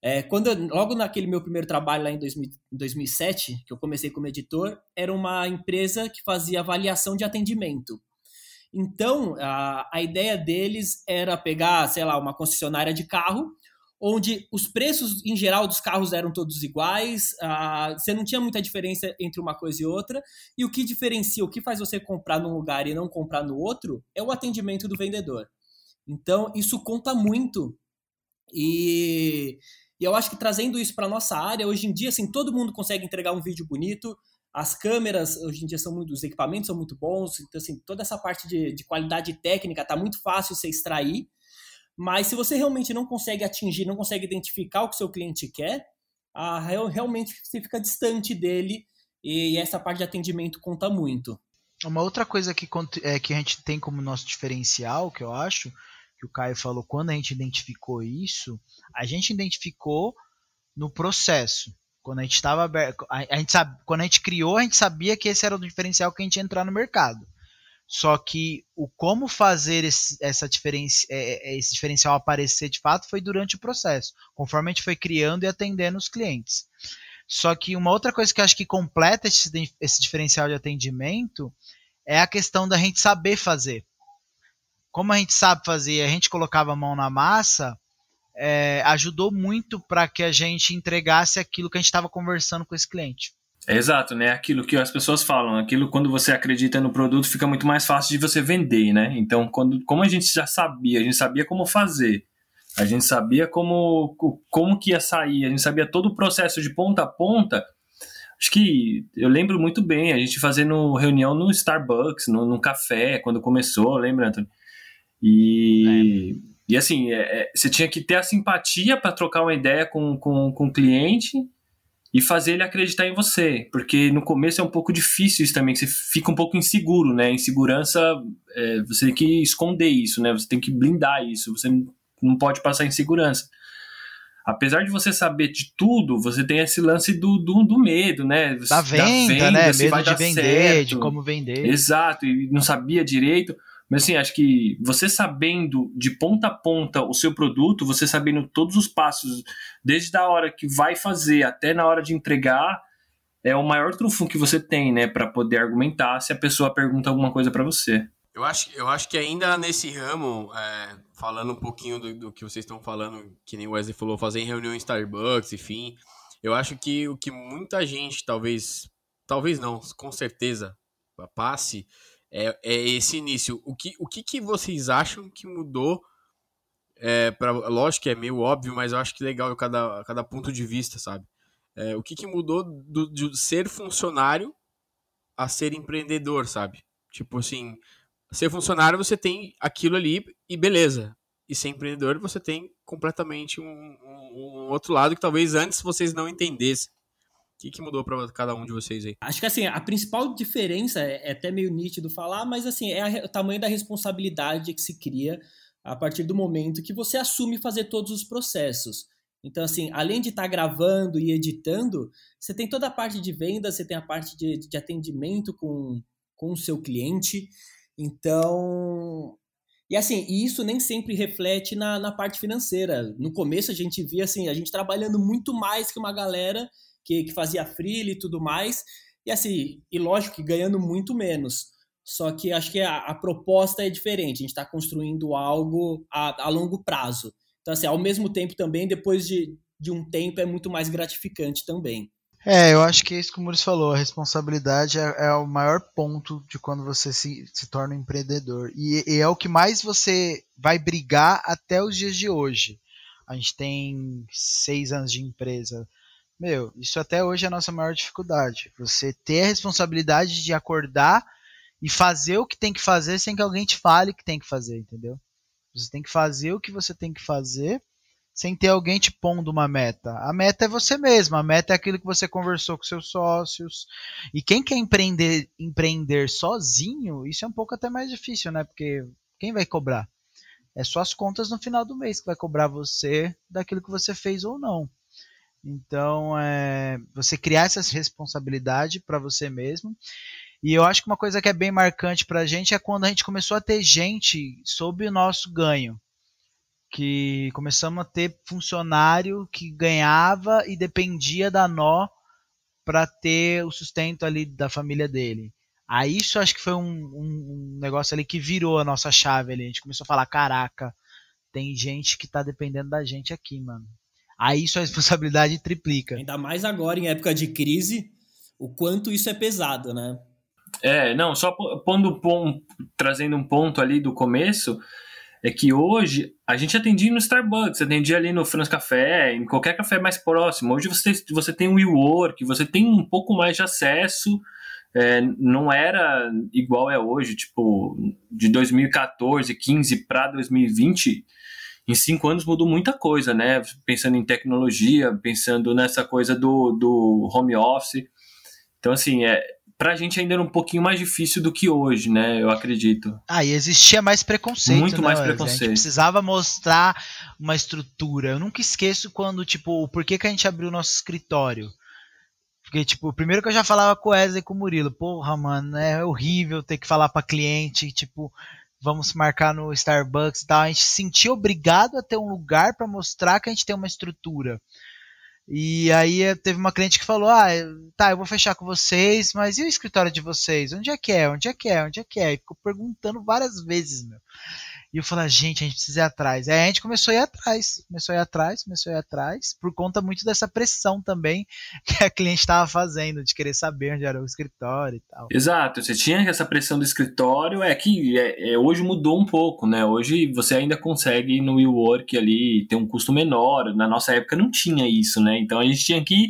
É, quando eu, logo naquele meu primeiro trabalho lá em, 2000, em 2007, que eu comecei como editor, era uma empresa que fazia avaliação de atendimento. Então, a, a ideia deles era pegar, sei lá, uma concessionária de carro onde os preços em geral dos carros eram todos iguais, uh, você não tinha muita diferença entre uma coisa e outra, e o que diferencia, o que faz você comprar num lugar e não comprar no outro, é o atendimento do vendedor. Então, isso conta muito. E, e eu acho que trazendo isso para nossa área, hoje em dia, assim, todo mundo consegue entregar um vídeo bonito, as câmeras hoje em dia são muito, os equipamentos são muito bons, então assim, toda essa parte de, de qualidade técnica está muito fácil você extrair. Mas se você realmente não consegue atingir, não consegue identificar o que seu cliente quer, a, realmente você fica distante dele e essa parte de atendimento conta muito. Uma outra coisa que, é, que a gente tem como nosso diferencial, que eu acho, que o Caio falou, quando a gente identificou isso, a gente identificou no processo. Quando a gente estava a, a gente sabe, quando a gente criou, a gente sabia que esse era o diferencial que a gente ia entrar no mercado. Só que o como fazer esse, essa diferença, é, é, esse diferencial aparecer de fato foi durante o processo, conforme a gente foi criando e atendendo os clientes. Só que uma outra coisa que eu acho que completa esse, esse diferencial de atendimento é a questão da gente saber fazer. Como a gente sabe fazer, a gente colocava a mão na massa, é, ajudou muito para que a gente entregasse aquilo que a gente estava conversando com esse cliente. É exato, né? Aquilo que as pessoas falam, aquilo quando você acredita no produto fica muito mais fácil de você vender, né? Então, quando, como a gente já sabia, a gente sabia como fazer, a gente sabia como, como que ia sair, a gente sabia todo o processo de ponta a ponta. Acho que eu lembro muito bem, a gente fazendo reunião no Starbucks, no, no café, quando começou, lembra, Antônio? E, é. e assim, é, é, você tinha que ter a simpatia para trocar uma ideia com, com, com o cliente e fazer ele acreditar em você, porque no começo é um pouco difícil isso também, você fica um pouco inseguro, né? Insegurança, é, você tem que esconder isso, né? Você tem que blindar isso, você não pode passar insegurança. Apesar de você saber de tudo, você tem esse lance do, do, do medo, né? Da venda, da venda né? Medo de vender, certo. de como vender. Exato, e não sabia direito. Mas assim, acho que você sabendo de ponta a ponta o seu produto, você sabendo todos os passos, desde a hora que vai fazer até na hora de entregar, é o maior trunfo que você tem, né, para poder argumentar se a pessoa pergunta alguma coisa para você. Eu acho, eu acho que ainda nesse ramo, é, falando um pouquinho do, do, que vocês estão falando, que nem o Wesley falou, fazer em reunião em Starbucks, enfim, eu acho que o que muita gente, talvez, talvez não, com certeza, passe, é, é esse início. O que, o que, que vocês acham que mudou? É, pra, lógico que é meio óbvio, mas eu acho que legal cada, cada ponto de vista, sabe? É, o que, que mudou do, de ser funcionário a ser empreendedor, sabe? Tipo assim, ser funcionário você tem aquilo ali e beleza. E ser empreendedor você tem completamente um, um, um outro lado que talvez antes vocês não entendessem. Que, que mudou para cada um de vocês aí? Acho que assim, a principal diferença é, é até meio nítido falar, mas assim, é a, o tamanho da responsabilidade que se cria a partir do momento que você assume fazer todos os processos. Então, assim, além de estar tá gravando e editando, você tem toda a parte de venda, você tem a parte de, de atendimento com, com o seu cliente. Então, e assim, isso nem sempre reflete na, na parte financeira. No começo a gente via assim, a gente trabalhando muito mais que uma galera que, que fazia freela e tudo mais. E assim, e lógico que ganhando muito menos. Só que acho que a, a proposta é diferente. A gente está construindo algo a, a longo prazo. Então, assim, ao mesmo tempo também, depois de, de um tempo, é muito mais gratificante também. É, eu acho que é isso que o Maurício falou. A responsabilidade é, é, o maior ponto de quando você se, se torna um empreendedor. E, e, é o que mais você vai brigar até os dias de hoje. A gente tem seis anos de empresa. Meu, isso até hoje é a nossa maior dificuldade. Você ter a responsabilidade de acordar e fazer o que tem que fazer sem que alguém te fale que tem que fazer, entendeu? Você tem que fazer o que você tem que fazer sem ter alguém te pondo uma meta. A meta é você mesmo, a meta é aquilo que você conversou com seus sócios. E quem quer empreender, empreender sozinho, isso é um pouco até mais difícil, né? Porque quem vai cobrar? É só as contas no final do mês que vai cobrar você daquilo que você fez ou não. Então, é, você criar essa responsabilidade para você mesmo. E eu acho que uma coisa que é bem marcante para a gente é quando a gente começou a ter gente sob o nosso ganho que começamos a ter funcionário que ganhava e dependia da nó para ter o sustento ali da família dele. Aí isso acho que foi um, um, um, negócio ali que virou a nossa chave ali. A gente começou a falar, caraca, tem gente que tá dependendo da gente aqui, mano. Aí isso a responsabilidade triplica. Ainda mais agora em época de crise, o quanto isso é pesado, né? É, não, só pondo trazendo um ponto ali do começo, é que hoje a gente atendia no Starbucks, atendia ali no France Café, em qualquer café mais próximo. Hoje você, você tem o WeWork, você tem um pouco mais de acesso. É, não era igual é hoje, tipo, de 2014, 15 para 2020, em cinco anos mudou muita coisa, né? Pensando em tecnologia, pensando nessa coisa do, do home office. Então, assim, é, pra gente ainda era um pouquinho mais difícil do que hoje, né? Eu acredito. Ah, e existia mais preconceito. Muito né, mais preconceito. A gente precisava mostrar uma estrutura. Eu nunca esqueço quando, tipo, por que, que a gente abriu o nosso escritório? Porque, tipo, primeiro que eu já falava com o Wesley e com o Murilo, porra, mano, é horrível ter que falar pra cliente, tipo, vamos marcar no Starbucks e tal. A gente se sentia obrigado a ter um lugar para mostrar que a gente tem uma estrutura. E aí eh, teve uma cliente que falou: Ah, tá, eu vou fechar com vocês, mas e o escritório de vocês? Onde é que é? Onde é que é? Onde é que é? E ficou perguntando várias vezes, meu. E eu falei, gente, a gente precisa ir atrás. Aí a gente começou a ir atrás, começou a ir atrás, começou a ir atrás, por conta muito dessa pressão também que a cliente estava fazendo, de querer saber onde era o escritório e tal. Exato, você tinha essa pressão do escritório, é que é, é, hoje mudou um pouco, né? Hoje você ainda consegue no WeWork ali ter um custo menor. Na nossa época não tinha isso, né? Então a gente tinha que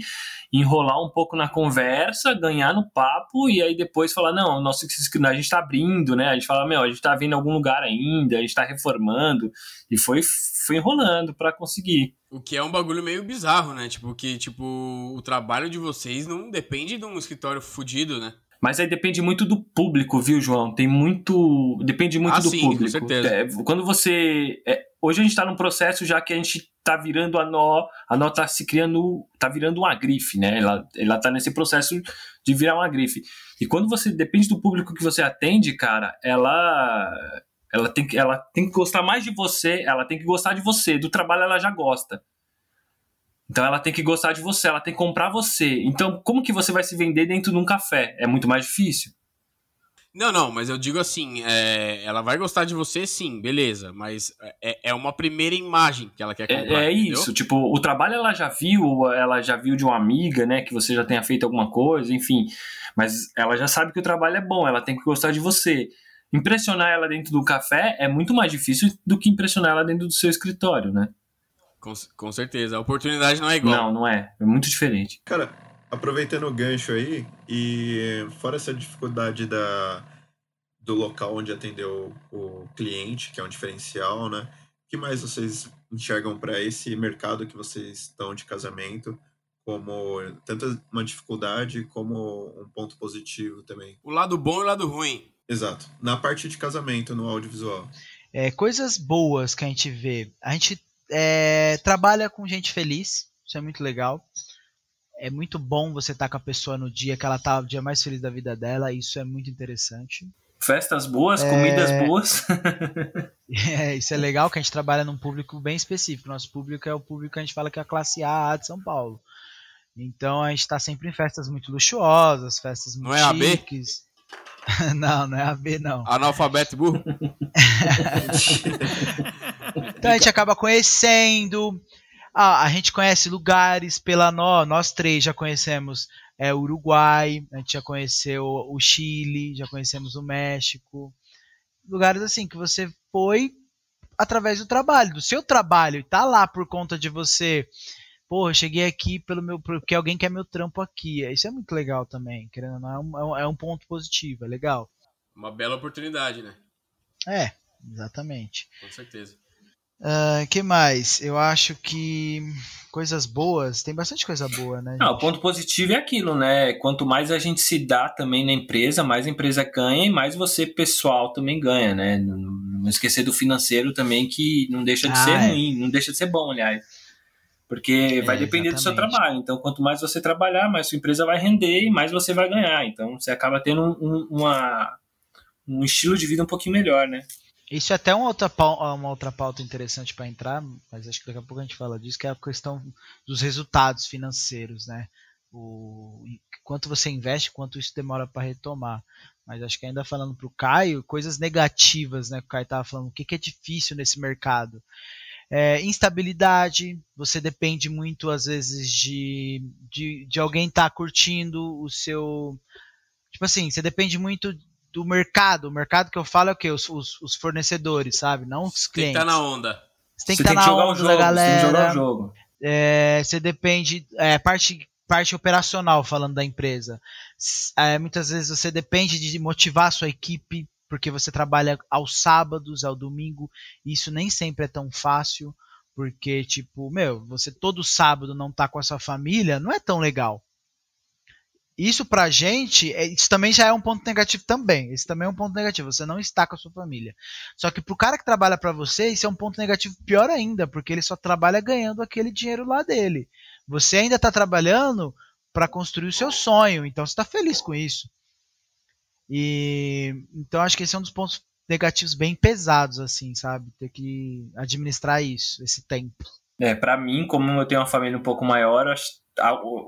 enrolar um pouco na conversa, ganhar no papo e aí depois falar, não, nosso, a gente está abrindo, né? A gente fala, meu, a gente está vindo em algum lugar ainda, a gente está reformando e foi, foi enrolando para conseguir. O que é um bagulho meio bizarro, né? Tipo, que tipo, o trabalho de vocês não depende de um escritório fudido, né? Mas aí depende muito do público, viu, João? Tem muito. Depende muito ah, do sim, público. Com certeza. É, quando você. É, hoje a gente está num processo já que a gente tá virando a nó, a nó tá se criando, tá virando uma grife, né? Ela, ela tá nesse processo de virar uma grife. E quando você depende do público que você atende, cara, ela ela tem que ela tem que gostar mais de você, ela tem que gostar de você, do trabalho ela já gosta. Então ela tem que gostar de você, ela tem que comprar você. Então como que você vai se vender dentro de um café? É muito mais difícil. Não, não, mas eu digo assim, é, ela vai gostar de você sim, beleza, mas é, é uma primeira imagem que ela quer é, comprar. É, é isso, tipo, o trabalho ela já viu, ela já viu de uma amiga, né, que você já tenha feito alguma coisa, enfim, mas ela já sabe que o trabalho é bom, ela tem que gostar de você. Impressionar ela dentro do café é muito mais difícil do que impressionar ela dentro do seu escritório, né? Com, com certeza, a oportunidade não é igual. Não, não é, é muito diferente. Cara, aproveitando o gancho aí, e fora essa dificuldade da, do local onde atendeu o cliente, que é um diferencial, né? O que mais vocês enxergam para esse mercado que vocês estão de casamento como tanto uma dificuldade como um ponto positivo também. O lado bom e o lado ruim. Exato. Na parte de casamento, no audiovisual. É, coisas boas que a gente vê. A gente é, trabalha com gente feliz, isso é muito legal. É muito bom você estar tá com a pessoa no dia que ela tá o dia mais feliz da vida dela, isso é muito interessante. Festas boas, é... comidas boas. é, isso é legal que a gente trabalha num público bem específico. Nosso público é o público que a gente fala que é a classe A de São Paulo. Então a gente está sempre em festas muito luxuosas, festas muito não chiques. É AB? não, não é AB não. Analfabeto burro? então a gente acaba conhecendo. Ah, a gente conhece lugares pela nós, nós três já conhecemos é, o Uruguai, a gente já conheceu o Chile, já conhecemos o México. Lugares assim que você foi através do trabalho, do seu trabalho, e tá lá por conta de você pô, eu cheguei aqui pelo meu, porque alguém quer meu trampo aqui. Isso é muito legal também, querendo ou não, é um, é um ponto positivo, é legal. Uma bela oportunidade, né? É, exatamente. Com certeza. Uh, que mais? Eu acho que coisas boas, tem bastante coisa boa, né? Não, o ponto positivo é aquilo, né? Quanto mais a gente se dá também na empresa, mais a empresa ganha e mais você, pessoal, também ganha, né? Não esquecer do financeiro também, que não deixa de ah, ser é. ruim, não deixa de ser bom, aliás. Porque vai é, depender exatamente. do seu trabalho. Então, quanto mais você trabalhar, mais sua empresa vai render e mais você vai ganhar. Então, você acaba tendo um, uma, um estilo de vida um pouquinho melhor, né? Isso é até uma outra, uma outra pauta interessante para entrar, mas acho que daqui a pouco a gente fala disso, que é a questão dos resultados financeiros, né? O quanto você investe, quanto isso demora para retomar. Mas acho que ainda falando para o Caio, coisas negativas, né? Que o Caio estava falando, o que, que é difícil nesse mercado? É, instabilidade, você depende muito, às vezes, de, de, de alguém estar tá curtindo o seu. Tipo assim, você depende muito do mercado. O mercado que eu falo é o quê? Os, os, os fornecedores, sabe? Não os clientes. Tem que estar tá na onda. Você tem que estar tá na onda jogo, da galera. Você tem que jogar o jogo. É, você depende. É, parte, parte operacional, falando da empresa. É, muitas vezes você depende de motivar a sua equipe porque você trabalha aos sábados, ao domingo, e isso nem sempre é tão fácil, porque, tipo, meu, você todo sábado não tá com a sua família, não é tão legal. Isso pra gente, é, isso também já é um ponto negativo também. Isso também é um ponto negativo, você não está com a sua família. Só que pro cara que trabalha para você, isso é um ponto negativo pior ainda, porque ele só trabalha ganhando aquele dinheiro lá dele. Você ainda tá trabalhando para construir o seu sonho, então você tá feliz com isso. E então acho que esse é um dos pontos negativos bem pesados, assim, sabe? Ter que administrar isso, esse tempo. É, para mim, como eu tenho uma família um pouco maior,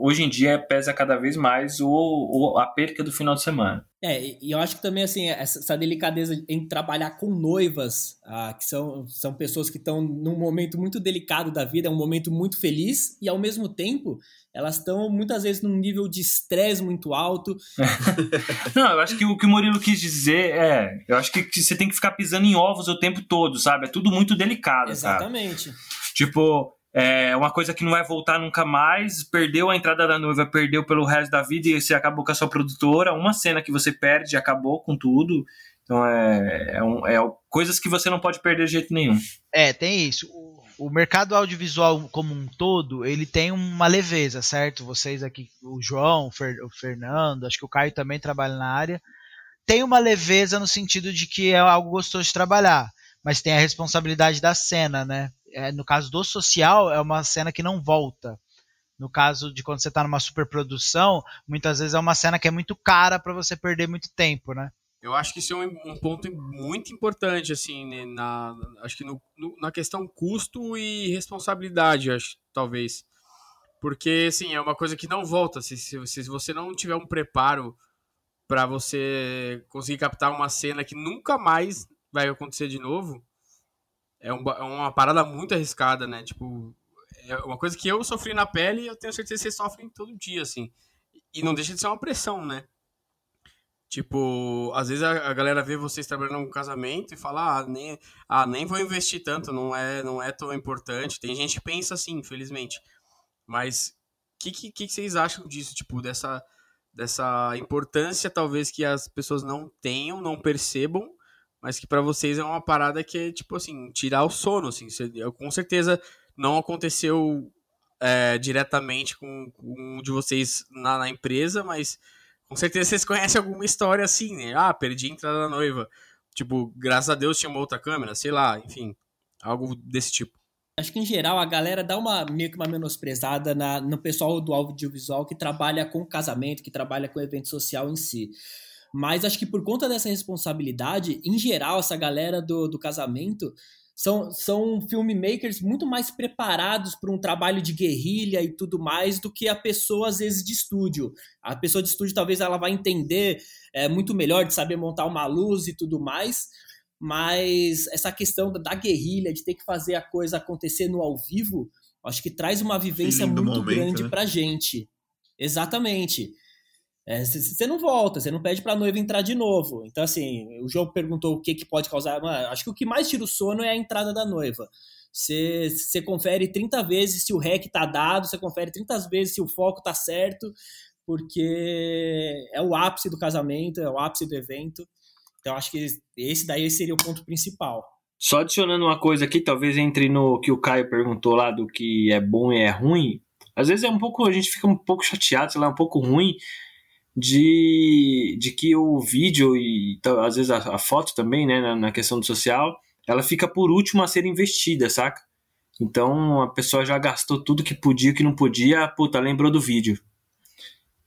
hoje em dia pesa cada vez mais o, o, a perca do final de semana. É, e eu acho que também, assim, essa, essa delicadeza em trabalhar com noivas, ah, que são, são pessoas que estão num momento muito delicado da vida, é um momento muito feliz, e ao mesmo tempo elas estão muitas vezes num nível de estresse muito alto. Não, eu acho que o que o Murilo quis dizer é, eu acho que, você tem que ficar pisando em ovos o tempo todo, sabe? É tudo muito delicado, Exatamente. Sabe? Tipo, é uma coisa que não vai voltar nunca mais, perdeu a entrada da noiva, perdeu pelo resto da vida e você acabou com a sua produtora, uma cena que você perde acabou com tudo. Então é, é, um, é coisas que você não pode perder de jeito nenhum. É, tem isso o mercado audiovisual como um todo, ele tem uma leveza, certo? Vocês aqui, o João, o Fernando, acho que o Caio também trabalha na área, tem uma leveza no sentido de que é algo gostoso de trabalhar, mas tem a responsabilidade da cena, né? É, no caso do social, é uma cena que não volta. No caso de quando você está numa superprodução, muitas vezes é uma cena que é muito cara para você perder muito tempo, né? Eu acho que isso é um, um ponto muito importante, assim, né, na, acho que no, no, na questão custo e responsabilidade, acho, talvez. Porque, assim, é uma coisa que não volta. Se, se, se você não tiver um preparo para você conseguir captar uma cena que nunca mais vai acontecer de novo, é, um, é uma parada muito arriscada, né? Tipo, é uma coisa que eu sofri na pele e eu tenho certeza que vocês sofrem todo dia, assim. E não deixa de ser uma pressão, né? Tipo, às vezes a, a, galera vê vocês trabalhando num casamento e fala, ah nem, ah, nem vou investir tanto, não é, não é tão importante. Tem gente que pensa assim, infelizmente. Mas o que, que, que vocês acham disso? Tipo, dessa, dessa importância, talvez, que as pessoas não tenham, não percebam, mas que para vocês é uma parada que é, tipo assim, tirar o sono, assim. Você, com certeza não aconteceu é, diretamente com, com, um de vocês na, na, empresa, mas com certeza vocês conhecem alguma história assim, né? Ah, perdi a entrada da noiva. Tipo, graças a Deus tinha uma outra câmera, sei lá, enfim, algo desse tipo. Acho que em geral a galera dá uma meio que uma menosprezada na, no pessoal do audiovisual que trabalha com casamento, que trabalha com evento social em si. Mas acho que por conta dessa responsabilidade, em geral, essa galera do, do casamento são, são filmmakers muito mais preparados para um trabalho de guerrilha e tudo mais do que a pessoa, às vezes, de estúdio. A pessoa de estúdio talvez ela vai entender é, muito melhor de saber montar uma luz e tudo mais, mas essa questão da, da guerrilha, de ter que fazer a coisa acontecer no ao vivo, acho que traz uma vivência muito momento, grande né? pra gente. Exatamente. Você é, não volta, você não pede pra noiva entrar de novo. Então, assim, o jogo perguntou o que, que pode causar. Acho que o que mais tira o sono é a entrada da noiva. Você confere 30 vezes se o rec tá dado, você confere 30 vezes se o foco tá certo, porque é o ápice do casamento, é o ápice do evento. Então, acho que esse daí seria o ponto principal. Só adicionando uma coisa aqui, talvez entre no que o Caio perguntou lá do que é bom e é ruim. Às vezes é um pouco, a gente fica um pouco chateado, sei lá, um pouco ruim de, de que o vídeo e às vezes a, a foto também, né, na, na, questão do social, ela fica por último a ser investida, saca? Então a pessoa já gastou tudo que podia, que não podia, puta, lembrou do vídeo.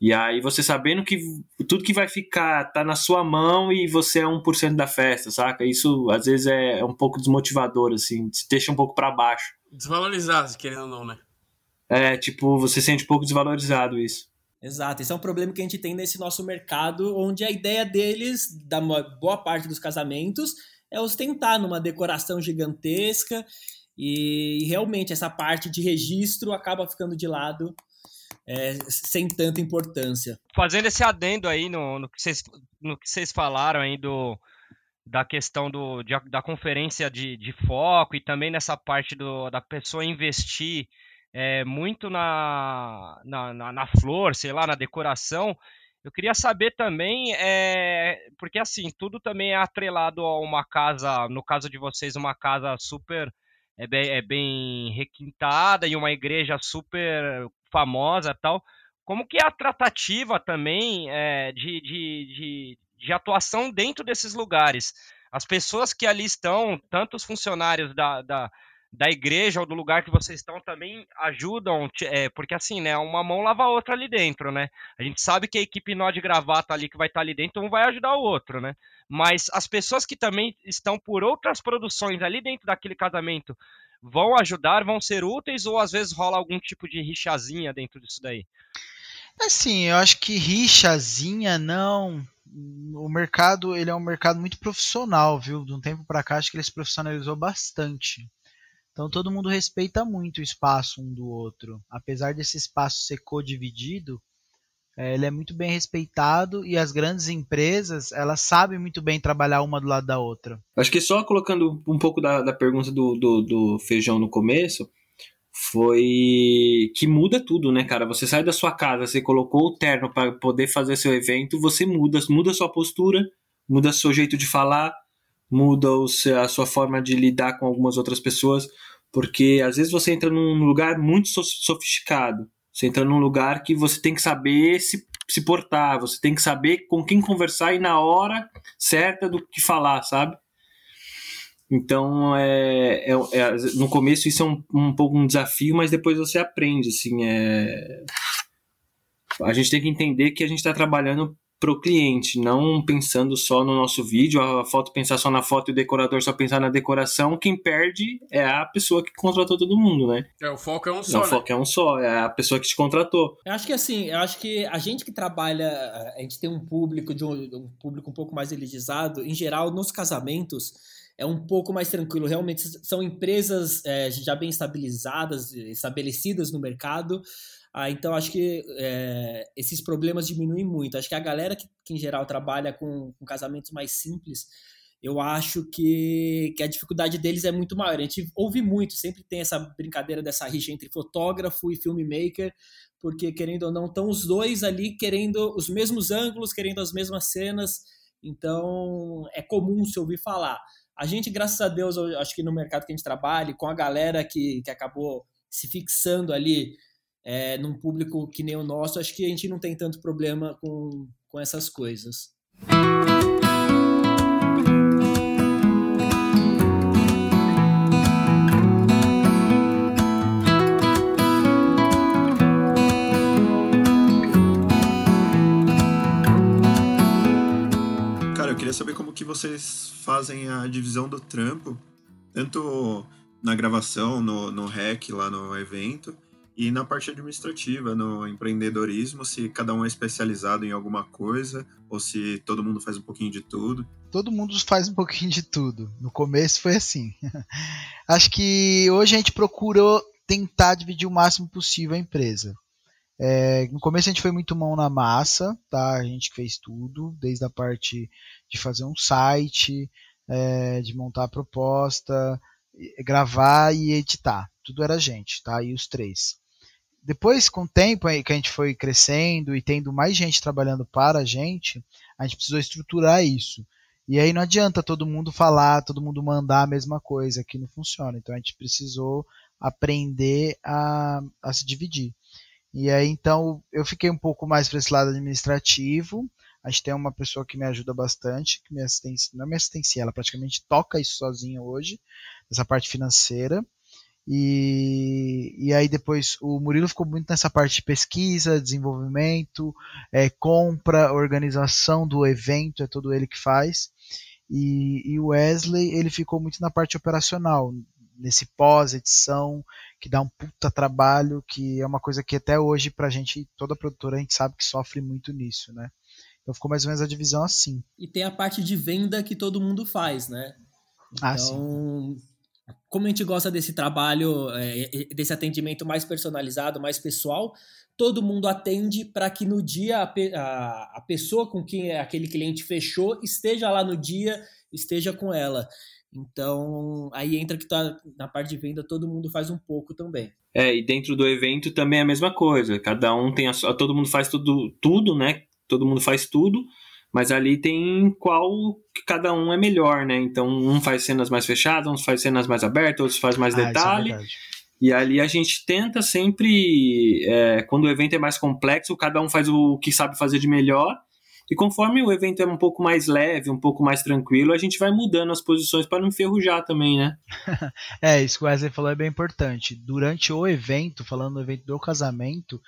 E aí você sabendo que tudo que vai ficar tá na sua mão e você é 1% da festa, saca? Isso às vezes é, é um pouco desmotivador, assim, te deixa um pouco para baixo. Desvalorizado, querendo ou não, né? É, tipo, você sente um pouco desvalorizado isso. Exato, esse é um problema que a gente tem nesse nosso mercado, onde a ideia deles, da boa parte dos casamentos, é ostentar numa decoração gigantesca e realmente essa parte de registro acaba ficando de lado é, sem tanta importância. Fazendo esse adendo aí no, no, que, vocês, falaram aí do, da questão do, de, da conferência de, de foco e também nessa parte do, da pessoa investir é, muito na, na, na, na, flor, sei lá, na decoração. Eu queria saber também, é, porque assim, tudo também é atrelado a uma casa, no caso de vocês, uma casa super é bem, é bem requintada e uma igreja super famosa tal. Como que é a tratativa também é, de, de, de, de atuação dentro desses lugares? As pessoas que ali estão, tanto os funcionários da, da da igreja ou do lugar que vocês estão também ajudam, é, porque assim, né, uma mão lava a outra ali dentro, né? A gente sabe que a equipe nó de gravata ali que vai estar ali dentro, um vai ajudar o outro, né? Mas as pessoas que também estão por outras produções ali dentro daquele casamento vão ajudar, vão ser úteis ou às vezes rola algum tipo de rixazinha dentro disso daí? Assim, eu acho que rixazinha não. O mercado, ele é um mercado muito profissional, viu? De um tempo para cá acho que ele se profissionalizou bastante. Então todo mundo respeita muito o espaço um do outro. Apesar desse espaço ser codividido, é, ele é muito bem respeitado e as grandes empresas elas sabem muito bem trabalhar uma do lado da outra. Acho que só colocando um pouco da, da pergunta do, do, do feijão no começo, foi que muda tudo, né, cara? Você sai da sua casa, você colocou o terno para poder fazer seu evento, você muda, muda sua postura, muda seu jeito de falar, muda a sua forma de lidar com algumas outras pessoas, porque às vezes você entra num lugar muito sofisticado, você entra num lugar que você tem que saber se, se portar, você tem que saber com quem conversar e na hora certa do que falar, sabe? Então, é, é, é no começo isso é um, um pouco um desafio, mas depois você aprende, assim, é... A gente tem que entender que a gente está trabalhando para o cliente, não pensando só no nosso vídeo, a foto pensar só na foto e o decorador só pensar na decoração, quem perde é a pessoa que contratou todo mundo, né? É, o foco é um só. Não, né? O foco é um só, é a pessoa que te contratou. Eu acho que assim, eu acho que a gente que trabalha, a gente tem um público de um, um público um pouco mais elitizado, em geral, nos casamentos é um pouco mais tranquilo. Realmente são empresas é, já bem estabilizadas, estabelecidas no mercado. Ah, então acho que é, esses problemas diminuem muito. Acho que a galera que, que em geral trabalha com, com, casamentos mais simples, eu acho que, que a dificuldade deles é muito maior. A gente ouve muito, sempre tem essa brincadeira dessa rixa entre fotógrafo e filmmaker, porque querendo ou não, estão os dois ali querendo os mesmos ângulos, querendo as mesmas cenas. Então é comum se ouvir falar. A gente, graças a Deus, acho que no mercado que a gente trabalha, com a galera que, que acabou se fixando ali é, num público que nem o nosso, acho que a gente não tem tanto problema com, com essas coisas. Saber como que vocês fazem a divisão do trampo, tanto na gravação, no, no REC, lá no evento, e na parte administrativa, no empreendedorismo, se cada um é especializado em alguma coisa ou se todo mundo faz um pouquinho de tudo. Todo mundo faz um pouquinho de tudo. No começo foi assim. Acho que hoje a gente procurou tentar dividir o máximo possível a empresa. É, no começo a gente foi muito mão na massa, tá? A gente fez tudo, desde a parte de fazer um site, é, de montar a proposta, gravar e editar. Tudo era a gente, tá? E os três depois, com o tempo que a gente foi crescendo e tendo mais gente trabalhando para a gente, a gente precisou estruturar isso. E aí não adianta todo mundo falar, todo mundo mandar a mesma coisa, que não funciona. Então a gente precisou aprender a, a se dividir. E aí então eu fiquei um pouco mais para esse lado administrativo. A gente tem uma pessoa que me ajuda bastante, que me assistência, não é me assistencia, ela praticamente toca isso sozinha hoje, essa parte financeira. E, e aí depois o Murilo ficou muito nessa parte de pesquisa, desenvolvimento, é, compra, organização do evento, é todo ele que faz. E, e o Wesley ele ficou muito na parte operacional, nesse pós-edição, que dá um puta trabalho, que é uma coisa que até hoje pra gente, toda produtora, a gente sabe que sofre muito nisso, né? Então ficou mais ou menos a divisão assim. E tem a parte de venda que todo mundo faz, né? Então, ah, como a gente gosta desse trabalho, é, desse atendimento mais personalizado, mais pessoal, todo mundo atende para que no dia a, a, a, pessoa com quem aquele cliente fechou esteja lá no dia, esteja com ela. Então, aí entra que tá, na parte de venda todo mundo faz um pouco também. É, e dentro do evento também é a mesma coisa. Cada um tem a, todo mundo faz tudo, tudo, né? Todo mundo faz tudo mas ali tem qual que cada um é melhor, né? Então, um faz cenas mais fechadas, uns faz cenas mais abertas, outros faz mais ah, é detalhe. É e ali a gente tenta sempre, é, quando o evento é mais complexo, cada um faz o que sabe fazer de melhor. E conforme o evento é um pouco mais leve, um pouco mais tranquilo, a gente vai mudando as posições para não enferrujar também, né? é, isso que o Wesley falou é bem importante. Durante o evento, falando do evento do casamento,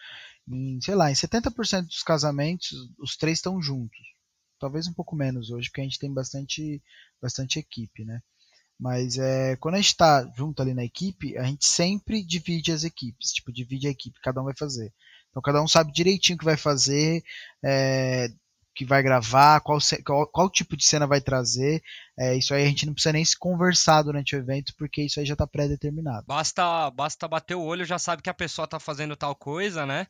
em, sei lá, em 70% dos casamentos, os três estão juntos talvez um pouco menos hoje, porque a gente tem bastante, bastante equipe, né? Mas é, quando a gente está junto ali na equipe, a gente sempre divide as equipes, tipo, divide a equipe, cada um vai fazer. Então cada um sabe direitinho o que vai fazer, é, que vai gravar, qual, qual, qual, tipo de cena vai trazer. É, isso aí a gente não precisa nem se conversar durante o evento, porque isso aí já está pré-determinado. Basta, basta bater o olho, já sabe que a pessoa está fazendo tal coisa, né?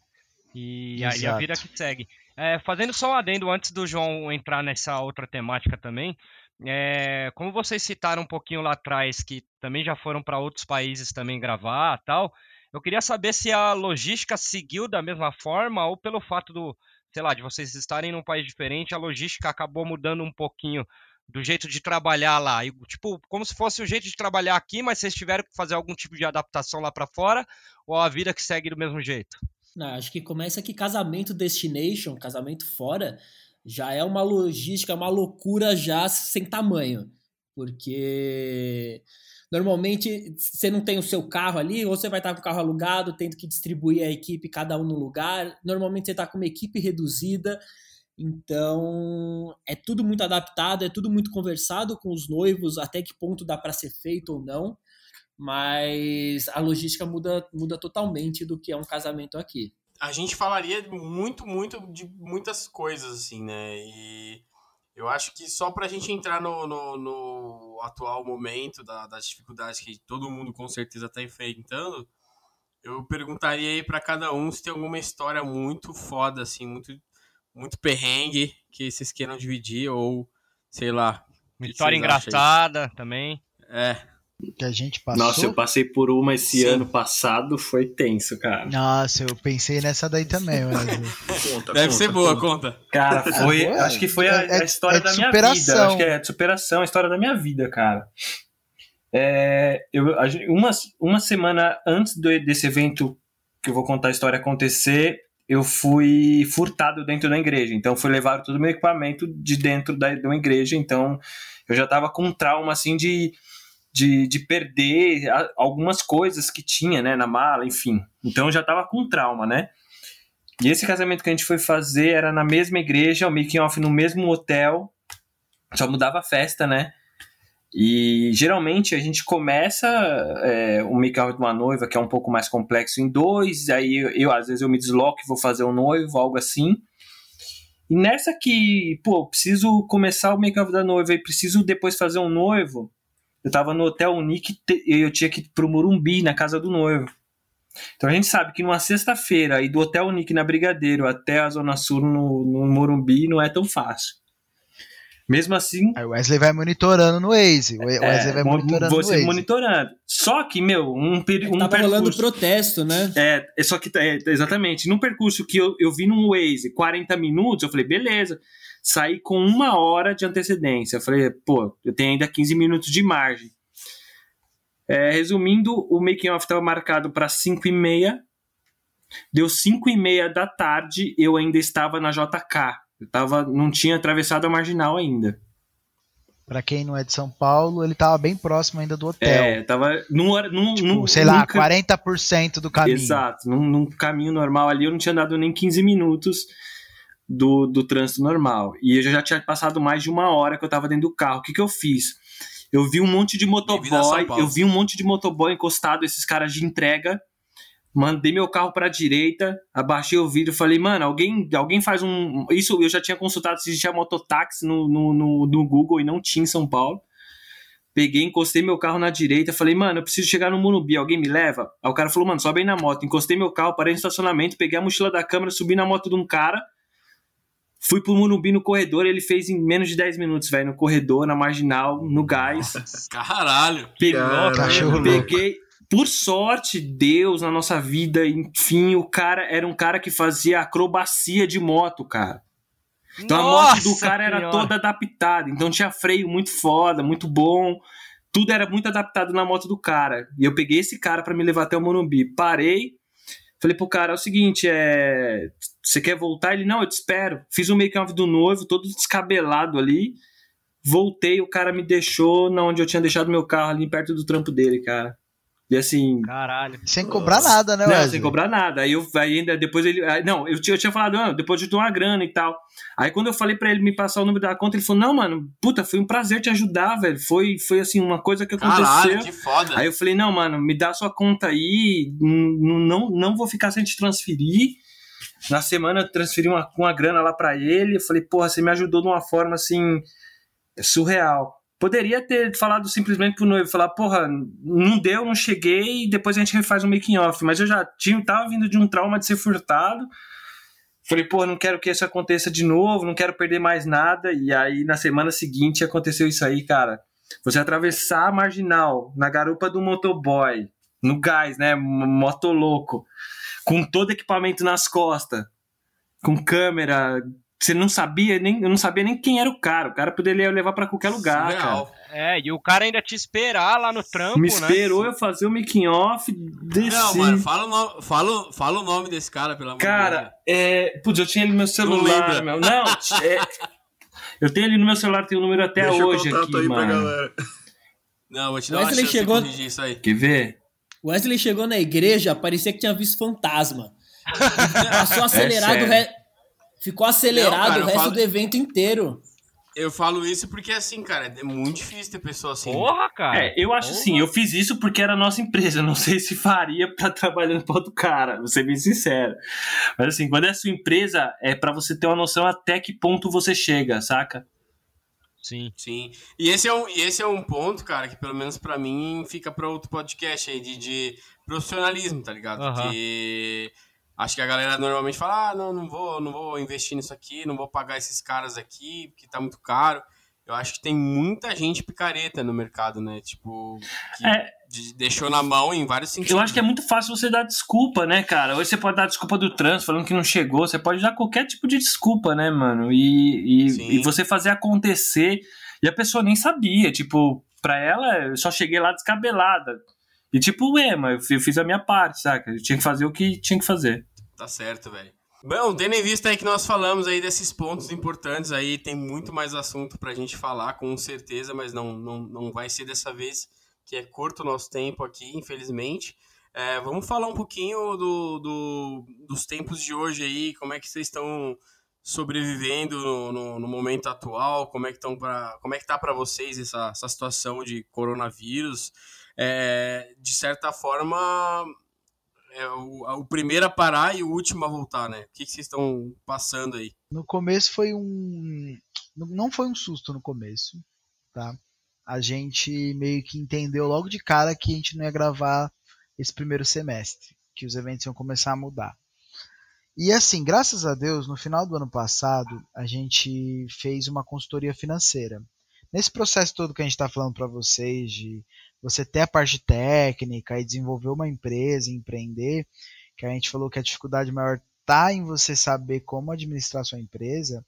E aí a vida que segue. É, fazendo só um adendo antes do João entrar nessa outra temática também, é, como vocês citaram um pouquinho lá atrás, que também já foram para outros países também gravar tal, eu queria saber se a logística seguiu da mesma forma ou pelo fato do, sei lá, de vocês estarem num país diferente, a logística acabou mudando um pouquinho do jeito de trabalhar lá. E, tipo, como se fosse o jeito de trabalhar aqui, mas vocês tiveram que fazer algum tipo de adaptação lá para fora, ou a vida que segue do mesmo jeito? Não, acho que começa que casamento destination, casamento fora, já é uma logística, uma loucura já sem tamanho. Porque normalmente você não tem o seu carro ali, ou você vai estar com o carro alugado, tendo que distribuir a equipe, cada um no lugar. Normalmente você está com uma equipe reduzida. Então, é tudo muito adaptado, é tudo muito conversado com os noivos, até que ponto dá para ser feito ou não mas a logística muda, muda totalmente do que é um casamento aqui. A gente falaria muito, muito de muitas coisas, assim, né? E eu acho que só para a gente entrar no, no, no atual momento da, das dificuldades que todo mundo com certeza está enfrentando, eu perguntaria aí para cada um se tem alguma história muito foda, assim, muito, muito perrengue que vocês queiram dividir, ou sei lá. Uma história engraçada também. É, que a gente passou. Nossa, eu passei por uma esse Sim. ano passado, foi tenso, cara. Nossa, eu pensei nessa daí também, mas... conta, Deve conta, ser boa, conta. Cara, foi, ah, acho que foi a, é, a história é da minha vida. Acho que é de superação, a história da minha vida, cara. É, eu, uma, uma semana antes do- desse evento que eu vou contar a história acontecer, eu fui furtado dentro da igreja. Então, foi levar todo o meu equipamento de dentro da, de uma igreja. Então, eu já tava com um trauma, assim, de, de, de perder algumas coisas que tinha, né, na mala, enfim. Então, já tava com trauma, né? E esse casamento que a gente foi fazer era na mesma igreja, o making off no mesmo hotel, só mudava a festa, né? E geralmente a gente começa é, o make off de uma noiva, que é um pouco mais complexo, em dois, aí eu, eu, às vezes eu me desloco e vou fazer um noivo, algo assim. E nessa que, pô, preciso começar o make off da noiva e preciso depois fazer um noivo, eu tava no hotel Unique e eu tinha que ir pro Morumbi, na casa do noivo. Então a gente sabe que numa sexta-feira, ir do Hotel Unique na Brigadeiro até a Zona Sul no, no Morumbi não é tão fácil. Mesmo assim, Aí o Wesley vai monitorando no Waze. O Wesley vai mo- monitorando no você Waze. monitorando. Só que, meu, um, peri- um Tava rolando percurso... protesto, né? É, é só que, é, exatamente, num percurso que eu, eu vi num Waze 40 minutos, eu falei, beleza. Saí com uma hora de antecedência. Eu falei, pô, eu tenho ainda 15 minutos de margem. É, resumindo, o making off estava marcado para 5 e meia. Deu 5 e meia da tarde, eu ainda estava na JK. Eu tava, não tinha atravessado a marginal ainda. Pra quem não é de São Paulo, ele tava bem próximo ainda do hotel. É, tava num, num, Tipo, num- sei lá, nunca- 40% do caminho. Exato, num, num caminho normal ali eu não tinha dado nem 15 minutos do, do trânsito normal. E eu já tinha passado mais de uma hora que eu tava dentro do carro. O que, que eu fiz? Eu vi um monte de a motoboy, eu vi um monte de motoboy encostado, esses caras de entrega. Mandei meu carro pra direita, abaixei o vidro e falei, mano, alguém, alguém faz um. Isso eu já tinha consultado se existia mototáxi no, no, no, no Google e não tinha em São Paulo. Peguei, encostei meu carro na direita, falei, mano, eu preciso chegar no Morumbi, alguém me leva? Aí o cara falou, mano, sobe aí na moto. Encostei meu carro, parei no estacionamento, peguei a mochila da câmera, subi na moto de um cara, fui pro Morumbi no corredor, ele fez em menos de 10 minutos, velho, no corredor, na marginal, no gás. Caralho. Peguei, Caralho. Cachorro louco. peguei, por sorte, Deus na nossa vida, enfim, o cara era um cara que fazia acrobacia de moto, cara. Então a moto do Nossa cara era Senhora. toda adaptada. Então tinha freio muito foda, muito bom. Tudo era muito adaptado na moto do cara. E eu peguei esse cara pra me levar até o Morumbi. Parei. Falei pro cara, é o seguinte, é... Você quer voltar? Ele, não, eu te espero. Fiz um make-off do noivo, todo descabelado ali. Voltei, o cara me deixou na onde eu tinha deixado meu carro, ali perto do trampo dele, cara. E assim, Caralho. Sem cobrar nada, né, não, Wesley? sem cobrar nada. Aí eu aí ainda depois ele. aí- Não, eu tinha, eu tinha falado, ah, depois eu te dou uma grana e tal. Aí quando eu falei pra ele me passar o número da conta, ele falou: Não, mano, puta, foi um prazer te ajudar, velho. Foi, foi assim, uma coisa que aconteceu. Caralho, que foda. Aí eu falei, não, mano, me dá sua conta aí, não, não vou ficar sem te transferir. Na semana eu transferi uma, uma grana lá pra ele, eu falei, porra, você me ajudou de uma forma assim, surreal. Poderia ter falado simplesmente pro noivo, falar, porra, não deu, não cheguei, depois a gente refaz um making off. Mas eu já tinha, tava vindo de um trauma de ser furtado. Falei, pô, não quero que isso aconteça de novo, não quero perder mais nada. E aí, na semana seguinte, aconteceu isso aí, cara. Você atravessar a marginal na garupa do motoboy, no gás, né? m- Motoloco, com todo equipamento nas costas, com câmera. Você não sabia nem, eu não sabia nem quem era o cara. O cara poderia levar pra qualquer lugar, cara. É, e o cara ainda te esperar lá no trampo, Me né? esperou eu fazer o making off, desci. Não, mano, fala o, nome, fala, fala o nome desse cara, pelo amor de Cara, é. Putz, eu tinha ele no meu celular, meu. Não, é, eu tenho ele no meu celular, tem o número até Deixa hoje aqui, aí pra mano. galera. Deus. Não, vou te dar uma Wesley chance chegou- de corrigir isso aí. Quer ver? Wesley chegou na igreja, parecia que tinha visto fantasma. Passou acelerado, sério. o re... ficou acelerado Não, cara, o resto falo- do evento inteiro. Eu falo isso porque, assim, cara, é muito difícil ter pessoa assim. né? Porra, cara. É, eu acho Porra. assim, eu fiz isso porque era a nossa empresa. Não sei se faria pra trabalhando para outro cara, vou ser bem sincero. Mas assim, quando é a sua empresa, é pra você ter uma noção até que ponto você chega, saca? Sim. Sim. E esse é um, e esse é um ponto, cara, que pelo menos pra mim fica pra outro podcast aí de, de profissionalismo, tá ligado? Aham. Que acho que a galera normalmente fala: "Ah, não, não vou, não vou investir nisso aqui, não vou pagar esses caras aqui, porque tá muito caro". Eu acho que tem muita gente picareta no mercado, né? Tipo, que É. de- deixou na mão em vários sentidos. Eu acho que é muito fácil você dar desculpa, né, cara? Hoje você pode dar desculpa do trânsito, falando que não chegou. Você pode dar qualquer tipo de desculpa, né, mano? E, e, e você fazer acontecer. E a pessoa nem sabia, tipo, pra ela, eu só cheguei lá descabelada. E tipo, é, mas eu fiz a minha parte, saca? Eu tinha que fazer o que tinha que fazer. Tá certo, velho. Bom, tendo em vista aí que nós falamos aí desses pontos importantes aí, tem muito mais assunto pra gente falar, com certeza, mas não, não, não vai ser dessa vez, que é curto o nosso tempo aqui, infelizmente. É, vamos falar um pouquinho do, do, dos tempos de hoje aí, como é que vocês estão sobrevivendo no, no, no, momento atual, como é que estão para como é que tá para vocês essa, essa situação de coronavírus? É, de certa forma, é o, o, primeiro a parar e o último a voltar, né? O que, que vocês estão passando aí? No começo foi um. Não foi um susto no começo, tá? A gente meio que entendeu logo de cara que a gente não ia gravar esse primeiro semestre, que os eventos iam começar a mudar. E assim, graças a Deus, no final do ano passado, a gente fez uma consultoria financeira. Nesse processo todo que a gente está falando para vocês, de você ter a parte técnica e desenvolver uma empresa, empreender, que a gente falou que a dificuldade maior está em você saber como administrar sua empresa,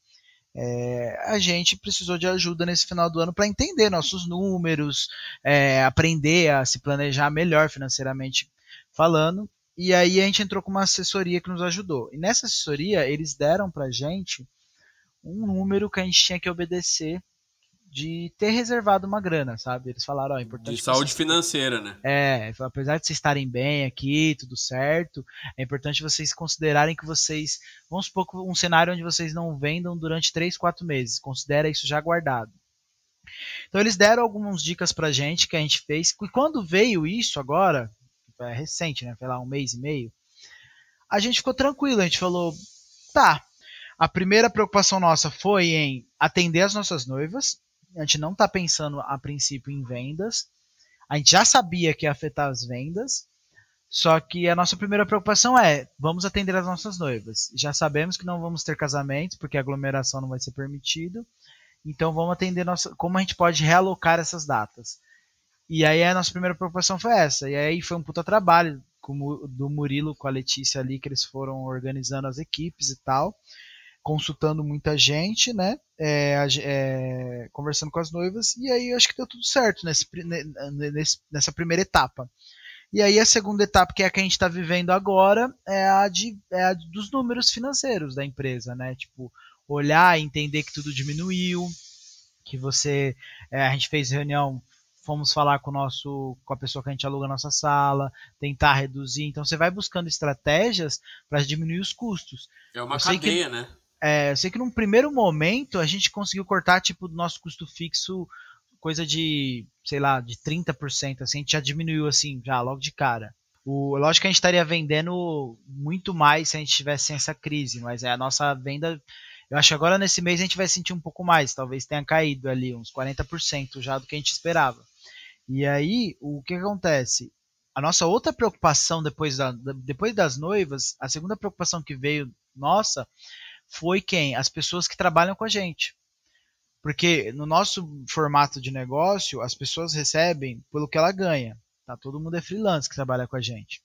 é, a gente precisou de ajuda nesse final do ano para entender nossos números, é, aprender a se planejar melhor financeiramente falando. E aí a gente entrou com uma assessoria que nos ajudou. E nessa assessoria eles deram para gente um número que a gente tinha que obedecer de ter reservado uma grana, sabe? Eles falaram, ó, é importante. De saúde vocês... financeira, né? É, apesar de vocês estarem bem aqui, tudo certo, é importante vocês considerarem que vocês. Vamos supor um cenário onde vocês não vendam durante 3, 4 meses. Considera isso já guardado. Então eles deram algumas dicas pra gente que a gente fez. E quando veio isso agora, é recente, né? Foi lá um mês e meio, a gente ficou tranquilo, a gente falou, tá. A primeira preocupação nossa foi em atender as nossas noivas, a gente não está pensando a princípio em vendas. A gente já sabia que ia afetar as vendas, só que a nossa primeira preocupação é: vamos atender as nossas noivas. Já sabemos que não vamos ter casamentos, porque a aglomeração não vai ser permitido. Então vamos atender nossa, como a gente pode realocar essas datas. E aí a nossa primeira preocupação foi essa. E aí foi um puta trabalho do Murilo com a Letícia ali, que eles foram organizando as equipes e tal consultando muita gente, né? É, é, conversando com as noivas, e aí acho que deu tudo certo nesse, nesse, nessa primeira etapa. E aí a segunda etapa, que é a que a gente está vivendo agora, é a, de, é a dos números financeiros da empresa, né? Tipo, olhar, entender que tudo diminuiu, que você. É, a gente fez reunião, fomos falar com o nosso, com a pessoa que a gente aluga a nossa sala, tentar reduzir. Então você vai buscando estratégias para diminuir os custos. É uma cadeia, que, né? É, eu sei que num primeiro momento a gente conseguiu cortar tipo do nosso custo fixo coisa de, sei lá, de 30%, assim, a gente já diminuiu assim, já logo de cara. O, lógico que a gente estaria vendendo muito mais se a gente tivesse essa crise, mas é a nossa venda, eu acho que agora nesse mês a gente vai sentir um pouco mais, talvez tenha caído ali uns 40% já do que a gente esperava. E aí, o que acontece? A nossa outra preocupação depois, da, depois das noivas, a segunda preocupação que veio nossa foi quem? As pessoas que trabalham com a gente. Porque no nosso formato de negócio, as pessoas recebem pelo que ela ganha. Tá? Todo mundo é freelance que trabalha com a gente.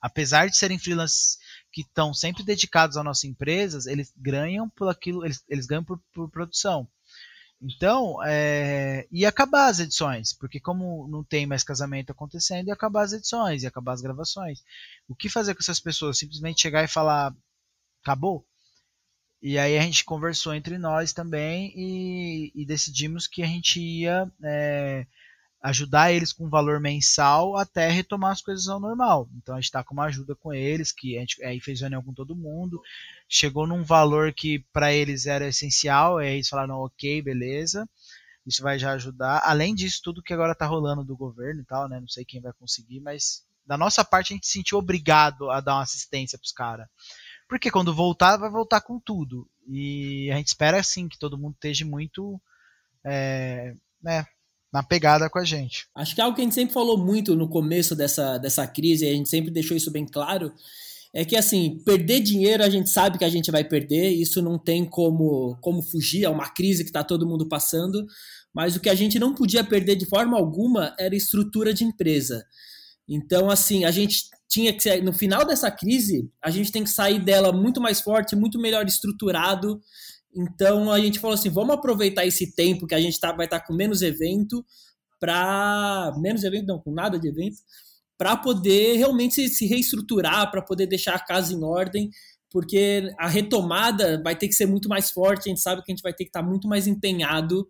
Apesar de serem freelancers que estão sempre dedicados às nossas empresas, eles ganham por aquilo, eles, eles ganham por, por produção. Então, é, e acabar as edições, porque como não tem mais casamento acontecendo, ia acabar as edições, ia acabar as gravações. O que fazer com essas pessoas? Simplesmente chegar e falar, acabou? E aí a gente conversou entre nós também e, e decidimos que a gente ia é, ajudar eles com valor mensal até retomar as coisas ao normal. Então a gente está com uma ajuda com eles, que a gente aí fez reunião com todo mundo, chegou num valor que para eles era essencial, aí eles falaram, ok, beleza, isso vai já ajudar. Além disso, tudo que agora está rolando do governo e tal, né? Não sei quem vai conseguir, mas da nossa parte a gente se sentiu obrigado a dar uma assistência para os caras. Porque quando voltar, vai voltar com tudo. E a gente espera, assim, que todo mundo esteja muito é, né, na pegada com a gente. Acho que algo que a gente sempre falou muito no começo dessa, dessa crise, e a gente sempre deixou isso bem claro, é que, assim, perder dinheiro a gente sabe que a gente vai perder, isso não tem como, como fugir, é uma crise que está todo mundo passando, mas o que a gente não podia perder de forma alguma era estrutura de empresa. Então, assim, a gente tinha que ser, no final dessa crise, a gente tem que sair dela muito mais forte, muito melhor estruturado. Então a gente falou assim: vamos aproveitar esse tempo que a gente tá, vai estar tá com menos evento para menos evento, não, com nada de evento, para poder realmente se, se reestruturar, para poder deixar a casa em ordem, porque a retomada vai ter que ser muito mais forte, a gente sabe que a gente vai ter que estar tá muito mais empenhado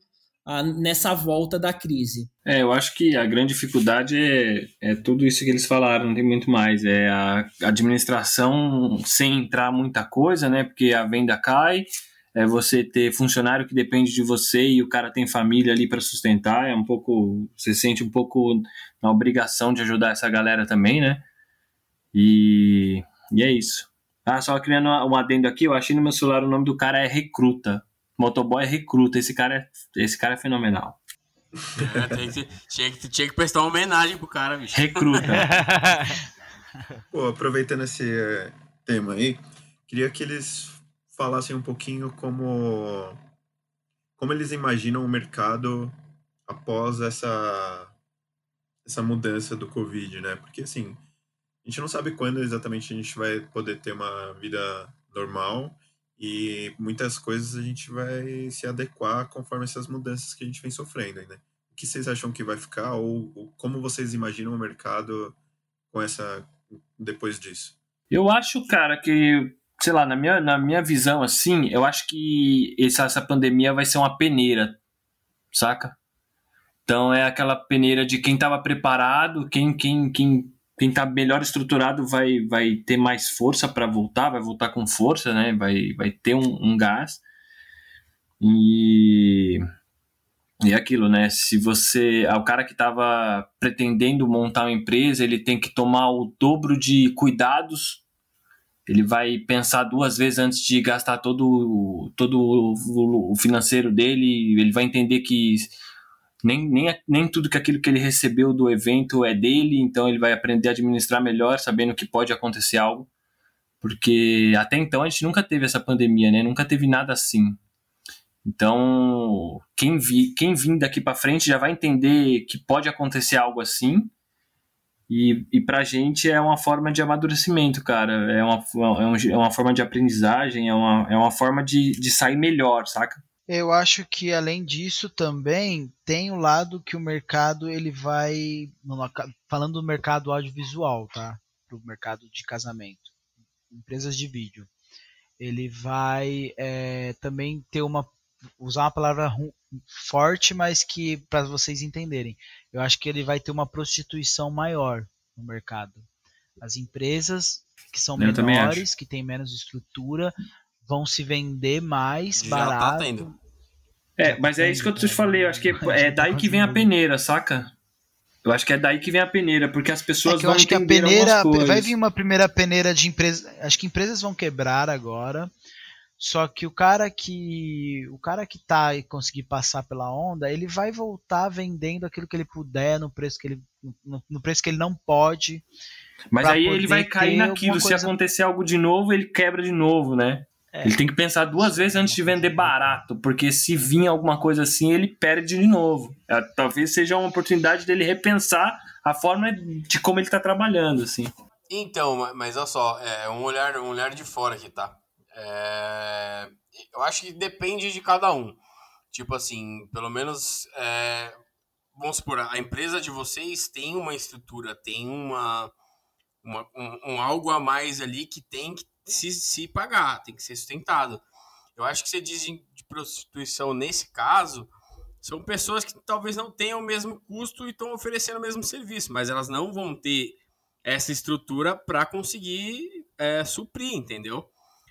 nessa volta da crise. É, eu acho que a grande dificuldade é, é tudo isso que eles falaram, não tem muito mais. É a administração sem entrar muita coisa, né? Porque a venda cai, é você ter funcionário que depende de você e o cara tem família ali para sustentar, é um pouco. Você sente um pouco na obrigação de ajudar essa galera também, né? E, e é isso. Ah, só criando um adendo aqui, eu achei no meu celular o nome do cara é Recruta. Motoboy é recruta. Esse cara é, esse cara é fenomenal. É, que, tinha, que, tinha que prestar uma homenagem pro cara, bicho. Recruta. Pô, aproveitando esse eh, tema aí, queria que eles falassem um pouquinho como, como eles imaginam o mercado após essa, essa mudança do Covid, né? Porque, assim, a gente não sabe quando exatamente a gente vai poder ter uma vida normal e muitas coisas a gente vai se adequar conforme essas mudanças que a gente vem sofrendo, né? O que vocês acham que vai ficar ou, ou como vocês imaginam o mercado com essa depois disso? Eu acho, cara, que sei lá, na minha, na minha visão assim, eu acho que essa, essa pandemia vai ser uma peneira, saca? Então é aquela peneira de quem estava preparado, quem, quem, quem quem está melhor estruturado vai, vai ter mais força para voltar, vai voltar com força, né? Vai, vai ter um, um gás. E, e é aquilo, né? Se você. O cara que estava pretendendo montar uma empresa, ele tem que tomar o dobro de cuidados. Ele vai pensar duas vezes antes de gastar todo, todo o financeiro dele. Ele vai entender que nem, nem, nem tudo que aquilo que ele recebeu do evento é dele, então ele vai aprender a administrar melhor, sabendo que pode acontecer algo. Porque até então a gente nunca teve essa pandemia, né? Nunca teve nada assim. Então, quem, vi, quem vir daqui para frente já vai entender que pode acontecer algo assim. E, e pra gente é uma forma de amadurecimento, cara. É uma, é, é uma forma de aprendizagem, é uma, é uma forma de, de sair melhor, saca? Eu acho que além disso também tem o lado que o mercado ele vai falando do mercado audiovisual, tá? Para o mercado de casamento, empresas de vídeo, ele vai é, também ter uma usar uma palavra forte, mas que para vocês entenderem, eu acho que ele vai ter uma prostituição maior no mercado. As empresas que são eu menores, que têm menos estrutura, vão se vender mais Já tá barato. Tá tendo. É, mas é isso que eu te falei, eu acho que é, é daí que vem a peneira, saca? Eu acho que é daí que vem a peneira, porque as pessoas é que eu vão acho que a peneira vai vir uma primeira peneira de empresa, acho que empresas vão quebrar agora. Só que o cara que o cara que tá e conseguir passar pela onda, ele vai voltar vendendo aquilo que ele puder no preço que ele no, no preço que ele não pode. Mas aí ele vai cair naquilo, se acontecer algo de novo, ele quebra de novo, né? É. Ele tem que pensar duas vezes antes de vender barato, porque se vir alguma coisa assim, ele perde de novo. É, talvez seja uma oportunidade dele repensar a forma de como ele está trabalhando, assim. Então, mas olha só, é um olhar, um olhar de fora aqui, tá? É, eu acho que depende de cada um. Tipo assim, pelo menos, é, vamos supor, a empresa de vocês tem uma estrutura, tem uma, uma um, um algo a mais ali que tem que se, se pagar, tem que ser sustentado. Eu acho que você diz de prostituição nesse caso, são pessoas que talvez não tenham o mesmo custo e estão oferecendo o mesmo serviço, mas elas não vão ter essa estrutura para conseguir é, suprir, entendeu?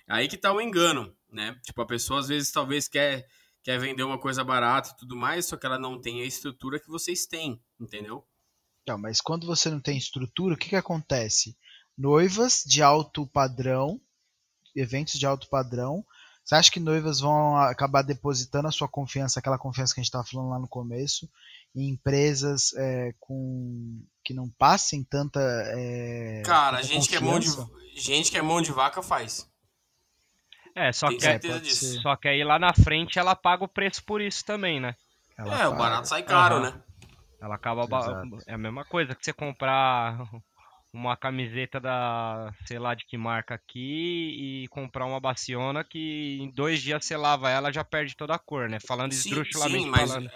Aí que tá o engano, né? Tipo, a pessoa às vezes talvez quer, quer vender uma coisa barata e tudo mais, só que ela não tem a estrutura que vocês têm, entendeu? Não, mas quando você não tem estrutura, o que, que acontece? Noivas de alto padrão eventos de alto padrão. Você acha que noivas vão acabar depositando a sua confiança, aquela confiança que a gente estava falando lá no começo, em empresas é, com que não passem tanta. É, Cara, tanta gente que, é mão de, gente que é mão de vaca faz. É, só que, é, só que aí lá na frente ela paga o preço por isso também, né? Ela é, paga. o barato sai caro, uhum. né? Ela acaba. Exato. É a mesma coisa que você comprar uma camiseta da, sei lá de que marca aqui e comprar uma baciona que em dois dias você lava ela já perde toda a cor, né? Falando esdrúxulamente falando.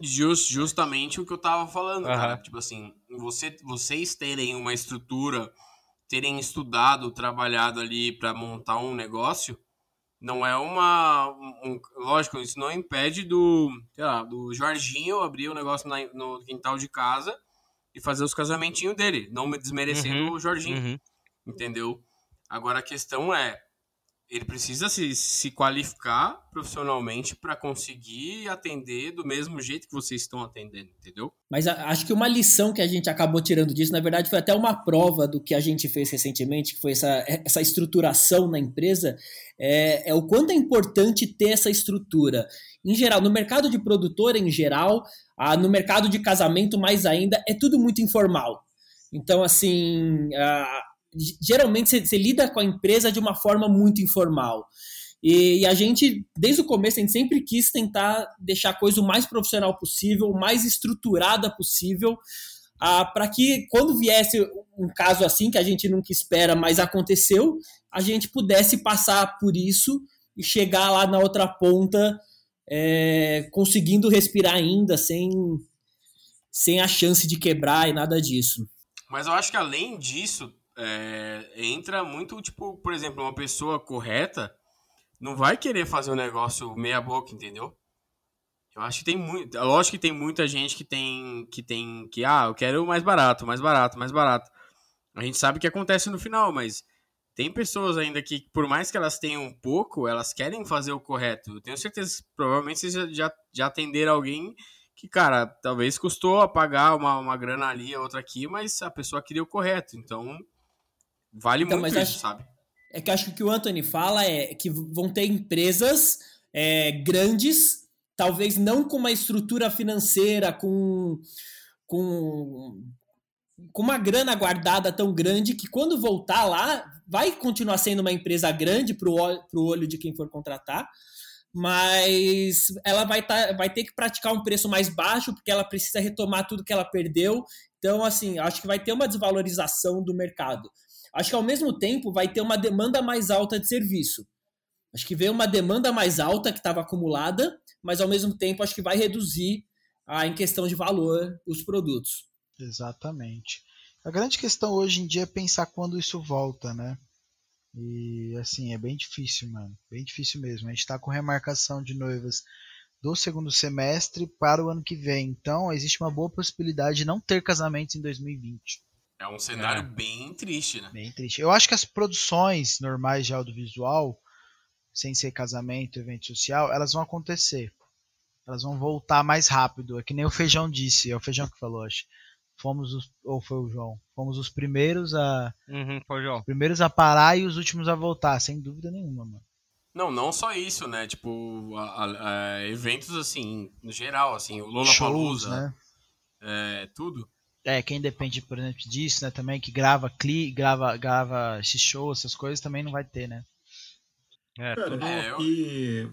Just, justamente o que eu tava falando, Aham. cara. Tipo assim, você, vocês terem uma estrutura, terem estudado, trabalhado ali pra montar um negócio, não é uma. um- lógico, isso não impede do, sei lá, do Jorginho abrir o negócio na- no quintal de casa e fazer os casamentinhos dele, não me desmerecendo Uhum, o Jorginho, Uhum. entendeu? Agora a questão é, ele precisa se, se qualificar profissionalmente para conseguir atender do mesmo jeito que vocês estão atendendo, entendeu? Mas a- acho que uma lição que a gente acabou tirando disso, na verdade, foi até uma prova do que a gente fez recentemente, que foi essa, essa estruturação na empresa, é, é o quanto é importante ter essa estrutura. Em geral, no mercado de produtora, em geral, ah, no mercado de casamento, mais ainda, é tudo muito informal. Então, assim, ah, geralmente você, você lida com a empresa de uma forma muito informal. E, e a gente, desde o começo, a gente sempre quis tentar deixar a coisa o mais profissional possível, o mais estruturada possível, ah, para que quando viesse um caso assim, que a gente nunca espera, mas aconteceu, a gente pudesse passar por isso e chegar lá na outra ponta é, conseguindo respirar ainda, sem, sem a chance de quebrar e nada disso. Mas eu acho que além disso, é, entra muito, tipo, por exemplo, uma pessoa correta não vai querer fazer um negócio meia boca, entendeu? Eu acho que tem muito. Lógico que tem muita gente que tem. que tem. que, ah, eu quero mais barato, mais barato, mais barato. A gente sabe o que acontece no final, mas tem pessoas ainda que, por mais que elas tenham um pouco, elas querem fazer o correto. Eu tenho certeza que provavelmente vocês já, já, já atenderam alguém que, cara, talvez custou a pagar uma, uma grana ali, outra aqui, mas a pessoa queria o correto. Então, vale Então, muito mas isso, acho- sabe? É que acho que o que o Anthony fala é que vão ter empresas é, grandes, talvez não com uma estrutura financeira, com, com, com uma grana guardada tão grande que quando voltar lá, vai continuar sendo uma empresa grande para o olho de quem for contratar, mas ela vai, tá, vai ter que praticar um preço mais baixo porque ela precisa retomar tudo que ela perdeu. Então, assim, acho que vai ter uma desvalorização do mercado. Acho que ao mesmo tempo vai ter uma demanda mais alta de serviço. Acho que veio uma demanda mais alta que estava acumulada, mas ao mesmo tempo acho que vai reduzir ah, em questão de valor os produtos. Exatamente. A grande questão hoje em dia é pensar quando isso volta, né? E assim, é bem difícil, mano. Bem difícil mesmo. A gente tá com remarcação de noivas do segundo semestre para o ano que vem. Então, existe uma boa possibilidade de não ter casamentos em 2020. É um cenário bem triste, né? Bem triste. Eu acho que as produções normais de audiovisual, sem ser casamento, evento social, elas vão acontecer. Elas vão voltar mais rápido. É que nem o Feijão disse. É o Feijão que falou, acho. Fomos os, ou foi o João? Fomos os primeiros a Uhum, foi, João. primeiros a parar e os últimos a voltar, sem dúvida nenhuma, mano. Não, não só isso, né? Tipo, a- a- a- eventos assim, no geral, assim, o Lollapalooza, Shows, né? é, tudo. É, quem depende, por exemplo, disso, né, também que grava cli, grava, grava esse show, essas coisas também não vai ter, né? É, Cara, tudo- É, eu- e,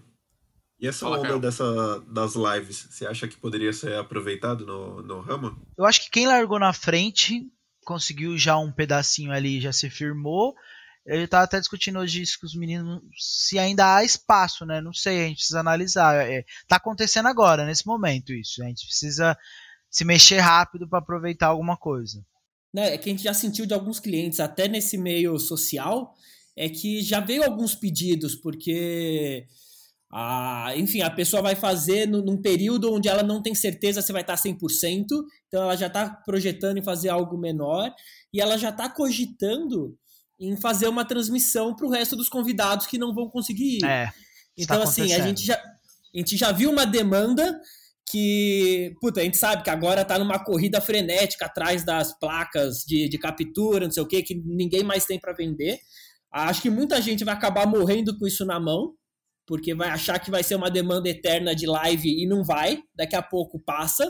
e essa Fala, onda dessa, das lives, você acha que poderia ser aproveitado no, no ramo? Eu acho que quem largou na frente conseguiu já um pedacinho ali, já se firmou. Eu tava até discutindo hoje isso com os meninos, se ainda há espaço, né? Não sei, a gente precisa analisar. É, tá acontecendo agora, nesse momento, isso. A gente precisa se mexer rápido para aproveitar alguma coisa. né, é que a gente já sentiu de alguns clientes, até nesse meio social, é que já veio alguns pedidos, porque, a, enfim, a pessoa vai fazer no- num período onde ela não tem certeza se vai estar 100%, então ela já está projetando em fazer algo menor, e ela já está cogitando em fazer uma transmissão para o resto dos convidados que não vão conseguir ir. É. Então, está assim, a gente, já, a gente já viu uma demanda que, puta, a gente sabe que agora tá numa corrida frenética atrás das placas de, de captura, não sei o que, que ninguém mais tem para vender. Acho que muita gente vai acabar morrendo com isso na mão, porque vai achar que vai ser uma demanda eterna de live e não vai, daqui a pouco passa.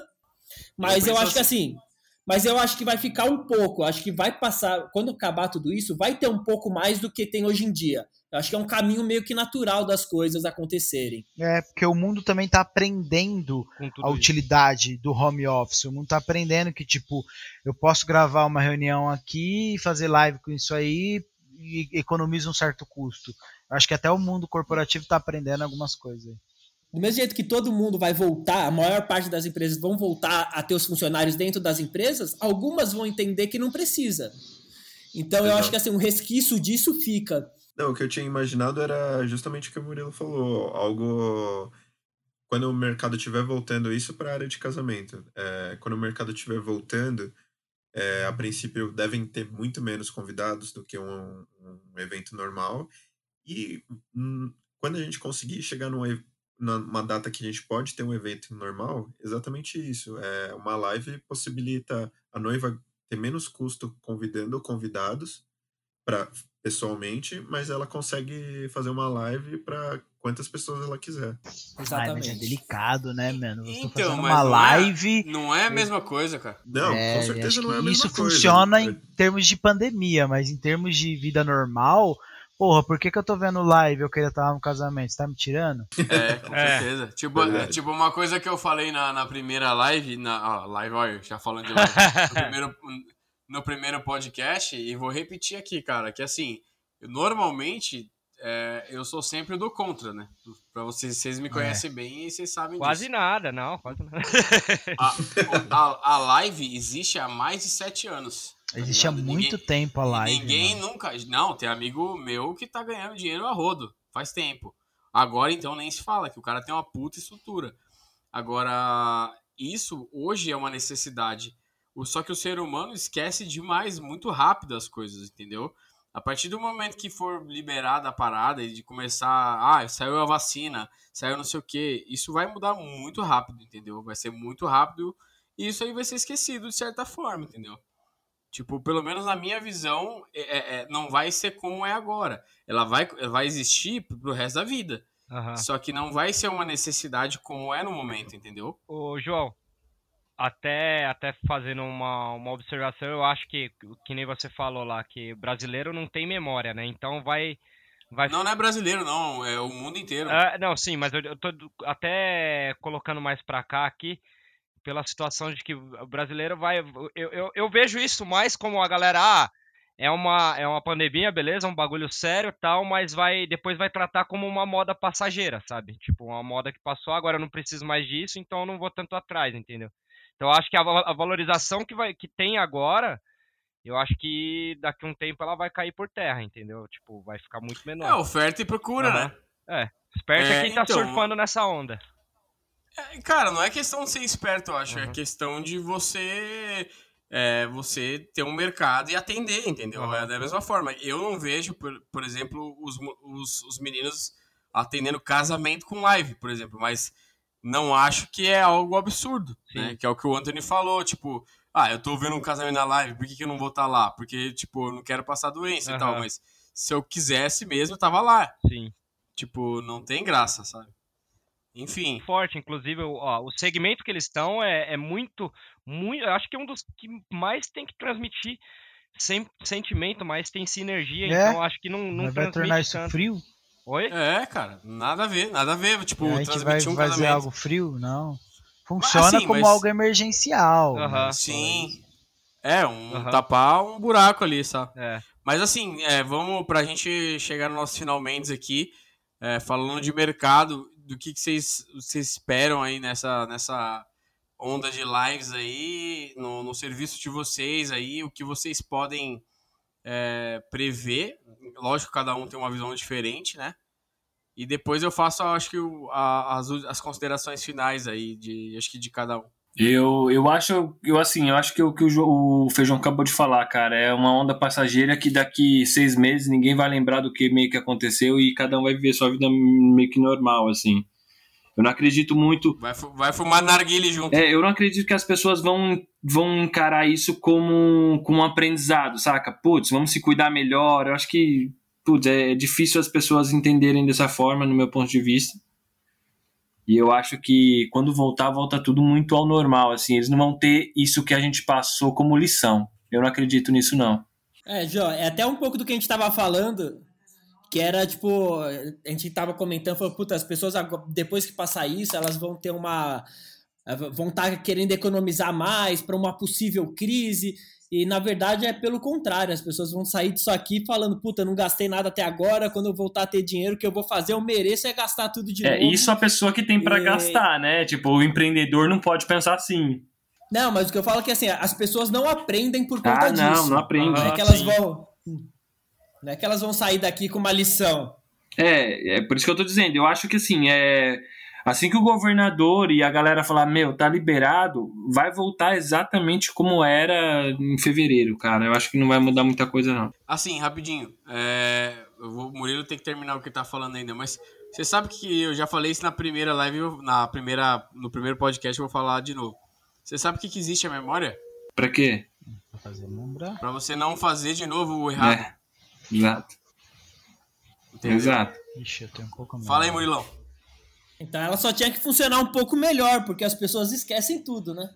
Mas eu, penso acho que assim, mas eu acho que vai ficar um pouco, acho que vai passar, quando acabar tudo isso, vai ter um pouco mais do que tem hoje em dia. Eu acho que é um caminho meio que natural das coisas acontecerem. É, porque o mundo também tá aprendendo a isso. utilidade do home office. O mundo tá aprendendo que, tipo, eu posso gravar uma reunião aqui, fazer live com isso aí e economiza um certo custo. Eu acho que até o mundo corporativo tá aprendendo algumas coisas. do mesmo jeito que todo mundo vai voltar, a maior parte das empresas vão voltar a ter os funcionários dentro das empresas, algumas vão entender que não precisa. Então eu acho que assim, um resquício disso fica. Não, o que eu tinha imaginado era justamente o que o Murilo falou, algo quando o mercado estiver voltando isso para a área de casamento. É, quando o mercado estiver voltando, é, a princípio devem ter muito menos convidados do que um, um evento normal. E hum, quando a gente conseguir chegar num, numa data que a gente pode ter um evento normal, exatamente isso. É, uma live possibilita a noiva ter menos custo convidando convidados para pessoalmente, mas ela consegue fazer uma live para quantas pessoas ela quiser. Exatamente. Ai, é delicado, né, mano? Eu então, mas uma não é- live. É, não é a mesma coisa, cara. Não, é, com certeza não é a mesma isso coisa. Isso funciona em termos de pandemia, mas em termos de vida normal, Porra, por que, que eu tô vendo live eu queria estar no casamento? Você tá me tirando? É, com é. certeza. Tipo, é, tipo, uma coisa que eu falei na, na primeira live, na ó, live, olha, já falando de live, no primeiro, no primeiro podcast, e vou repetir aqui, cara, que assim, normalmente é, eu sou sempre do contra, né? Pra vocês, vocês me é. conhecem é. bem e vocês sabem quase disso. Quase nada, não, quase nada. A, a, a live existe há mais de sete anos. Existe há muito ninguém, tempo a live. Ninguém mano. nunca. Não, tem amigo meu que tá ganhando dinheiro a rodo. Faz tempo. Agora então nem se fala, que o cara tem uma puta estrutura. Agora, isso hoje é uma necessidade. Só que o ser humano esquece demais, muito rápido as coisas, entendeu? A partir do momento que for liberada a parada e de começar, ah, saiu a vacina, saiu não sei o que, isso vai mudar muito rápido, entendeu? Vai ser muito rápido e isso aí vai ser esquecido de certa forma, entendeu? Tipo, pelo menos na minha visão, é, é, é, não vai ser como é agora. Ela vai, vai existir pro resto da vida. Uhum. Só que não vai ser uma necessidade como é no momento, entendeu? Ô, João, até, até fazendo uma, uma observação, eu acho que, que nem você falou lá, que brasileiro não tem memória, né? Então vai. vai... Não, não é brasileiro, não, é o mundo inteiro. É, não, sim, mas eu, eu tô até colocando mais pra cá aqui pela situação de que o brasileiro vai. Eu, eu, eu, vejo isso mais como a galera. Ah, é uma, é uma pandemia, beleza, um bagulho sério tal, mas vai depois vai tratar como uma moda passageira, sabe? Tipo, uma moda que passou, agora eu não preciso mais disso, então eu não vou tanto atrás, entendeu? Então eu acho que a, a valorização que, vai, que tem agora, eu acho que daqui a um tempo ela vai cair por terra, entendeu? Tipo, vai ficar muito menor. É, oferta e procura, né? É. Esperto é, é quem tá então... surfando nessa onda. É, cara, não é questão de ser esperto, eu acho. É uhum. É questão de você é, você ter um mercado e atender, entendeu? Uhum. É da mesma forma. Eu não vejo, por, por exemplo, os, os, os, meninos atendendo casamento com live, por exemplo, mas não acho que é algo absurdo, né? Que é o que o Anthony falou, tipo, ah, eu tô vendo um casamento na live, por que, que eu não vou estar tá lá? Porque, tipo, eu não quero passar doença uhum. e tal, mas se eu quisesse mesmo, eu tava lá. Sim. Tipo, não tem graça, sabe? Enfim. Forte, inclusive, ó, o segmento que eles estão é, é muito, muito. Eu acho que é um dos que mais tem que transmitir sem, sentimento, mais tem sinergia. É? Então acho que não, não vai tornar isso tanto. frio. Oi? É, cara, nada a ver, nada a ver. Tipo, a gente vai um fazer algo frio? Não. Funciona assim, como mas... algo emergencial. Sim. É, um tapar um buraco ali, sabe? É. Mas assim, é, vamos pra gente chegar no nosso finalmente aqui, é, falando de mercado, do que, vocês, vocês esperam aí nessa, nessa onda de lives aí, no, no serviço de vocês aí, o que vocês podem é, prever. Lógico, cada um tem uma visão diferente, né? E depois eu faço, acho que, a, as, as considerações finais aí, de, acho que de cada um. Eu, eu acho, eu assim, eu acho que o que o, o Feijão acabou de falar, cara, é uma onda passageira que daqui seis meses ninguém vai lembrar do que meio que aconteceu e cada um vai viver sua vida meio que normal, assim. Eu não acredito muito. Vai, vai fumar narguile junto. É, eu não acredito que as pessoas vão, vão encarar isso como, como um aprendizado, saca? Putz, vamos se cuidar melhor. Eu acho que, putz, é difícil as pessoas entenderem dessa forma, no meu ponto de vista. E eu acho que quando voltar, volta tudo muito ao normal, assim. Eles não vão ter isso que a gente passou como lição. Eu não acredito nisso, não. É, Jó, é até um pouco do que a gente estava falando, que era, tipo, a gente estava comentando, falou, puta, as pessoas, depois que passar isso, elas vão ter uma... eh, vão estar tá querendo economizar mais para uma possível crise. E na verdade é pelo contrário, as pessoas vão sair disso aqui falando, puta, não gastei nada até agora, quando eu voltar a ter dinheiro, o que eu vou fazer, eu mereço é gastar tudo de é, novo. É, isso a pessoa que tem para e... gastar, né? Tipo, o empreendedor não pode pensar assim. Não, mas o que eu falo é que assim, as pessoas não aprendem por conta ah, disso. Não, não aprendem. Não é que elas vão. Não é que elas vão sair daqui com uma lição. É, é por isso que eu tô dizendo. Eu acho que assim, é. Assim que o governador e a galera falar, meu, tá liberado, vai voltar exatamente como era em fevereiro, cara. Eu acho que não vai mudar muita coisa, não. Assim, rapidinho. É, vou, o Murilo tem que terminar o que tá falando ainda, mas você sabe que eu já falei isso na primeira live, na primeira, no primeiro podcast, eu vou falar de novo. Você sabe o que, que existe a memória? Pra quê? Pra fazer lembrar. Pra você não fazer de novo o errado. É, exato. Entendeu? Exato. Ixi, eu tenho um pouco Fala aí, Murilão. Então ela só tinha que funcionar um pouco melhor, porque as pessoas esquecem tudo, né?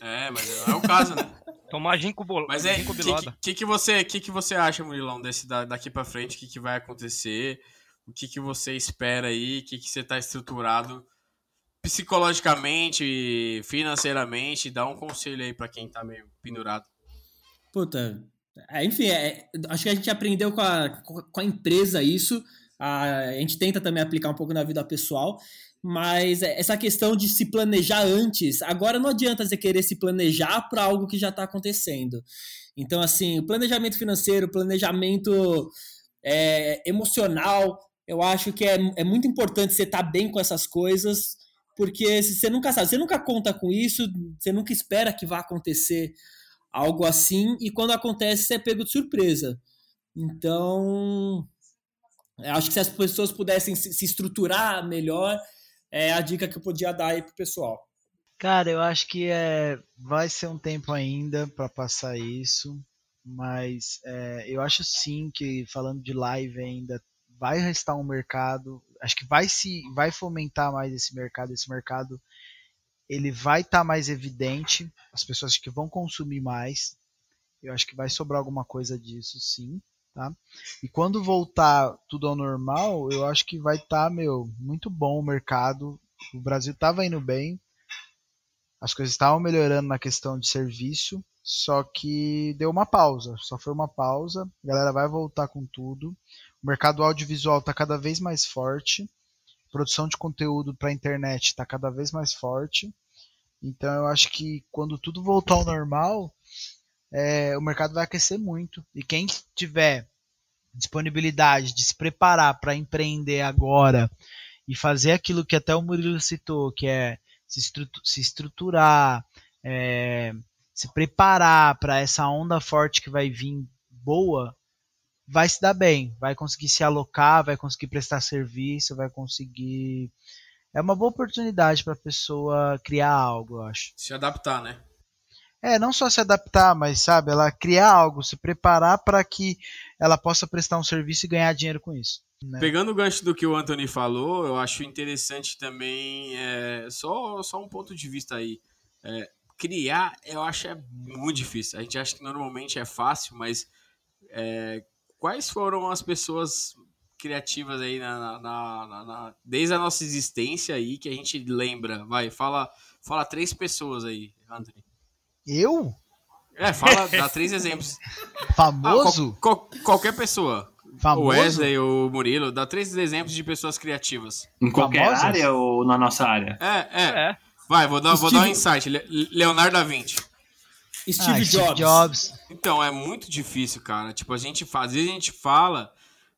É, mas é o caso, né? Tomar ginkgo bol... Mas é, o que, que, que, você, que, que você acha, Murilão, desse daqui para frente? O que, que vai acontecer? O que, que você espera aí? O que, que você tá estruturado psicologicamente, financeiramente, dá um conselho aí para quem tá meio pendurado. Puta, é, enfim, é, acho que a gente aprendeu com a, com a empresa isso, a, gente tenta também aplicar um pouco na vida pessoal, mas essa questão de se planejar antes, agora não adianta você querer se planejar para algo que já está acontecendo. Então, assim, o planejamento financeiro, planejamento é, emocional, eu acho que é, é muito importante você estar tá bem com essas coisas, porque você nunca sabe, você nunca conta com isso, você nunca espera que vá acontecer algo assim, e quando acontece, você é pego de surpresa. Então, acho que se as pessoas pudessem se estruturar melhor, é a dica que eu podia dar aí pro pessoal. Cara, eu acho que é, vai ser um tempo ainda para passar isso, mas é, eu acho sim que falando de live ainda vai restar um mercado, acho que vai se vai fomentar mais esse mercado, esse mercado ele vai estar tá mais evidente, as pessoas que vão consumir mais. Eu acho que vai sobrar alguma coisa disso, sim, tá? E quando voltar tudo ao normal, eu acho que vai estar, tá, meu, muito bom o mercado. O Brasil estava indo bem, as coisas estavam melhorando na questão de serviço, só que deu uma pausa, só foi uma pausa. A galera vai voltar com tudo. O mercado audiovisual está cada vez mais forte. Produção de conteúdo para a internet está cada vez mais forte. Então eu acho que quando tudo voltar ao normal, é, o mercado vai aquecer muito. E quem tiver disponibilidade de se preparar para empreender agora e fazer aquilo que até o Murilo citou, que é se, estruturar, é, se preparar para essa onda forte que vai vir boa, vai se dar bem, vai conseguir se alocar, vai conseguir prestar serviço, vai conseguir. É uma boa oportunidade para a pessoa criar algo, eu acho. Se adaptar, né? É, não só se adaptar, mas sabe, ela criar algo, se preparar para que ela possa prestar um serviço e ganhar dinheiro com isso. Né? Pegando o gancho do que o Anthony falou, eu acho interessante também, é, só, só um ponto de vista aí. É, criar, eu acho é muito difícil. A gente acha que normalmente é fácil, mas é, quais foram as pessoas criativas aí na, na, na, na, desde a nossa existência aí que a gente lembra? Vai, fala, fala três pessoas aí, Anthony. Eu? É, fala, dá três exemplos. Famoso? Ah, qual, qual, qualquer pessoa. Famoso? O Wesley, o Murilo, dá três exemplos de pessoas criativas. Em qualquer Famosas? área ou na nossa área? É, é. é. Vai, vou dar, vou dar um insight. Leonardo da Vinci. Steve, ah, Jobs. Steve Jobs. Então, é muito difícil, cara. Tipo, a gente faz, às vezes a gente fala,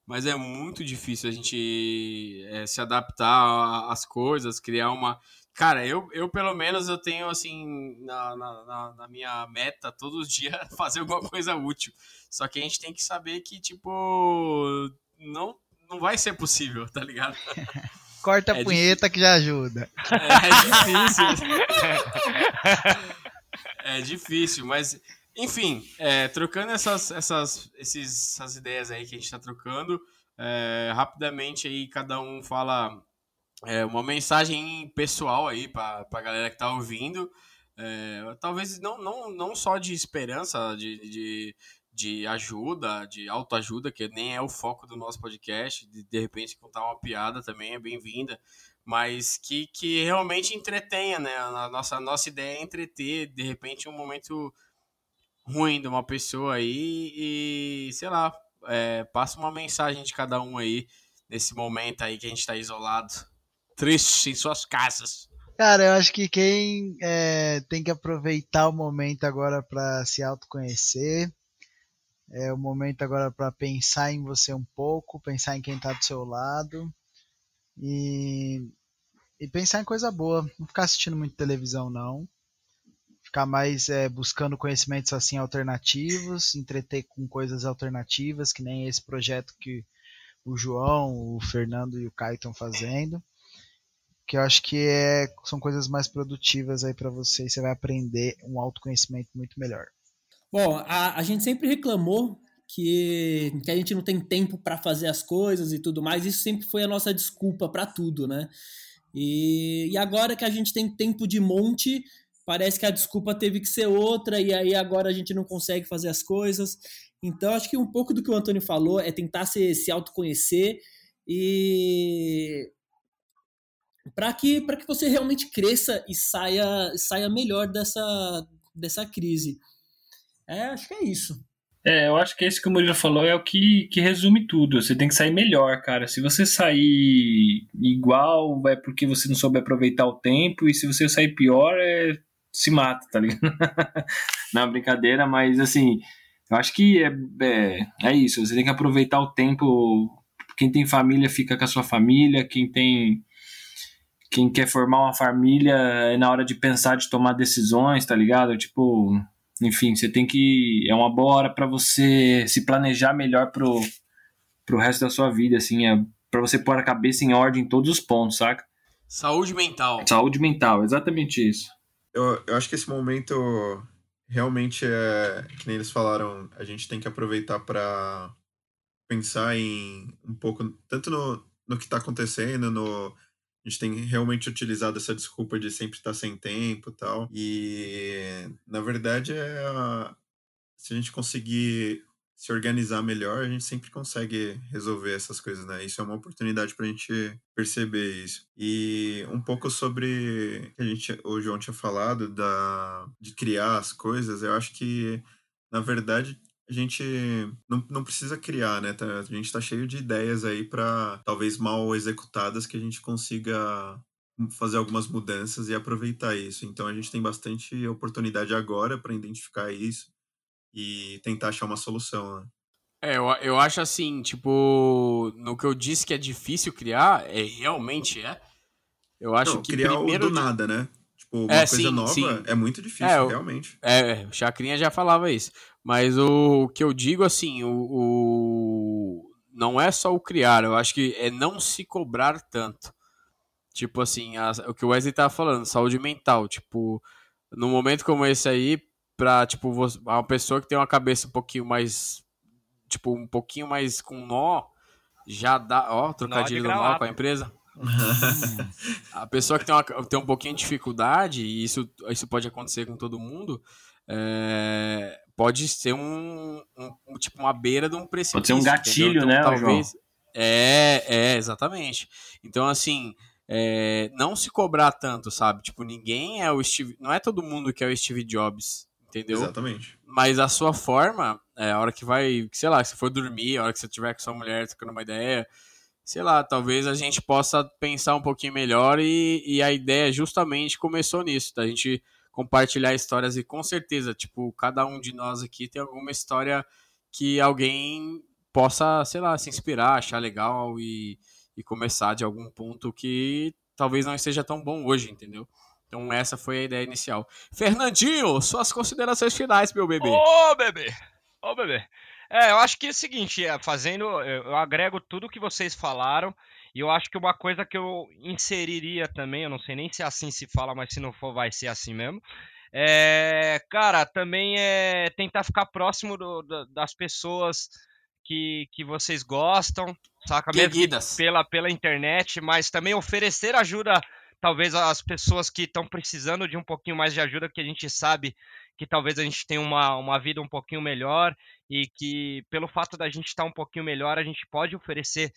mas é muito difícil a gente é, se adaptar às coisas, criar uma. Cara, eu, eu pelo menos eu tenho assim na, na, na, minha meta todos os dias fazer alguma coisa útil. Só que a gente tem que saber que, tipo, não, não vai ser possível, tá ligado? Corta a é punheta difícil. que já ajuda. É, é difícil. é difícil, mas enfim, é, trocando essas, essas, esses, essas ideias aí que a gente está trocando, é, rapidamente aí cada um fala é, uma mensagem pessoal aí para a galera que está ouvindo. É, talvez não, não, não só de esperança, de, de, de ajuda, de autoajuda, que nem é o foco do nosso podcast, de, de repente contar uma piada também é bem-vinda, mas que, que realmente entretenha, né? A nossa, a nossa ideia é entreter, de repente, um momento ruim de uma pessoa aí e, sei lá, é, passa uma mensagem de cada um aí nesse momento aí que a gente tá isolado, triste em suas casas. Cara, eu acho que quem é, tem que aproveitar o momento agora para se autoconhecer, é o momento agora para pensar em você um pouco, pensar em quem tá do seu lado e, e pensar em coisa boa. Não ficar assistindo muito televisão, não. Ficar mais é, buscando conhecimentos assim alternativos, entreter com coisas alternativas, que nem esse projeto que o João, o Fernando e o Caio estão fazendo. Que eu acho que é, são coisas mais produtivas aí para você e você vai aprender um autoconhecimento muito melhor. Bom, a, a gente sempre reclamou que, que a gente não tem tempo para fazer as coisas e tudo mais. Isso sempre foi a nossa desculpa para tudo, né? E, e agora que a gente tem tempo de monte, parece que a desculpa teve que ser outra, e aí agora a gente não consegue fazer as coisas. Então, acho que um pouco do que o Antônio falou é tentar se, se autoconhecer e para que, que você realmente cresça e saia, saia melhor dessa, dessa crise. É, acho que é isso. É, eu acho que esse que o Murilo falou é o que, que resume tudo. Você tem que sair melhor, cara. Se você sair igual, é porque você não soube aproveitar o tempo, e se você sair pior, é se mata, tá ligado? não, brincadeira, mas assim, eu acho que é, é, é isso. Você tem que aproveitar o tempo. Quem tem família fica com a sua família, quem tem. Quem quer formar uma família é na hora de pensar, de tomar decisões, tá ligado? Tipo, enfim, você tem que. É uma boa hora para você se planejar melhor pro, pro resto da sua vida, assim, é para você pôr a cabeça em ordem em todos os pontos, saca? Saúde mental. Saúde mental, exatamente isso. Eu, eu acho que esse momento realmente é. Que nem eles falaram, a gente tem que aproveitar para pensar em um pouco, tanto no, no que está acontecendo, no a gente tem realmente utilizado essa desculpa de sempre estar sem tempo e tal. E, na verdade, é a... se a gente conseguir se organizar melhor, a gente sempre consegue resolver essas coisas, né? Isso é uma oportunidade para a gente perceber isso. E um pouco sobre a gente, o João tinha falado da de criar as coisas, eu acho que na verdade a gente não, não precisa criar, né? Tá, a gente está cheio de ideias aí para talvez mal executadas que a gente consiga fazer algumas mudanças e aproveitar isso. Então a gente tem bastante oportunidade agora para identificar isso e tentar achar uma solução. Né? É, eu, eu acho assim, tipo, no que eu disse que é difícil criar, é realmente é. Eu acho não, que criar primeiro do nada, né? Tipo, uma é, coisa sim, nova sim. é muito difícil, É, realmente. É, o Chacrinha já falava isso. Mas o, que eu digo, assim, o, o- não é só o criar, eu acho que é não se cobrar tanto. Tipo assim, a- o que o Wesley tava falando, saúde mental. Tipo, num momento como esse aí, pra, tipo, você- uma pessoa que tem uma cabeça um pouquinho mais. Tipo, um pouquinho mais com nó, já dá. Ó, trocadilho do nó com a empresa. A pessoa que tem, uma- tem um pouquinho de dificuldade, e isso, isso pode acontecer com todo mundo, é, pode ser um, um- um- tipo uma beira de um precipício. Pode ser um gatilho, entendeu? né, Então, João? talvez. É, é, exatamente. Então, assim, é, não se cobrar tanto, sabe? Tipo, ninguém é o Steve. Não é todo mundo que é o Steve Jobs, entendeu? Exatamente. Mas a sua forma, é, a hora que vai, sei lá, que você for dormir, a hora que você tiver com sua mulher trocando uma ideia, sei lá, talvez a gente possa pensar um pouquinho melhor e, e a ideia justamente começou nisso, da gente compartilhar histórias e com certeza, tipo, cada um de nós aqui tem alguma história que alguém possa, sei lá, se inspirar, achar legal e, e começar de algum ponto que talvez não esteja tão bom hoje, entendeu? Então essa foi a ideia inicial. Fernandinho, suas considerações finais, meu bebê. Ô, bebê! Ô, bebê! É, eu acho que é o seguinte, é, fazendo, eu agrego tudo que vocês falaram, e eu acho que uma coisa que eu inseriria também, eu não sei nem se assim se fala, mas se não for, vai ser assim mesmo. É, cara, também é tentar ficar próximo do- da- das pessoas que, que vocês gostam, saca? Queridas. pela, pela internet, mas também oferecer ajuda, talvez, às pessoas que estão precisando de um pouquinho mais de ajuda, que a gente sabe que talvez a gente tenha uma, uma vida um pouquinho melhor e que, pelo fato da gente estar um pouquinho melhor, a gente pode oferecer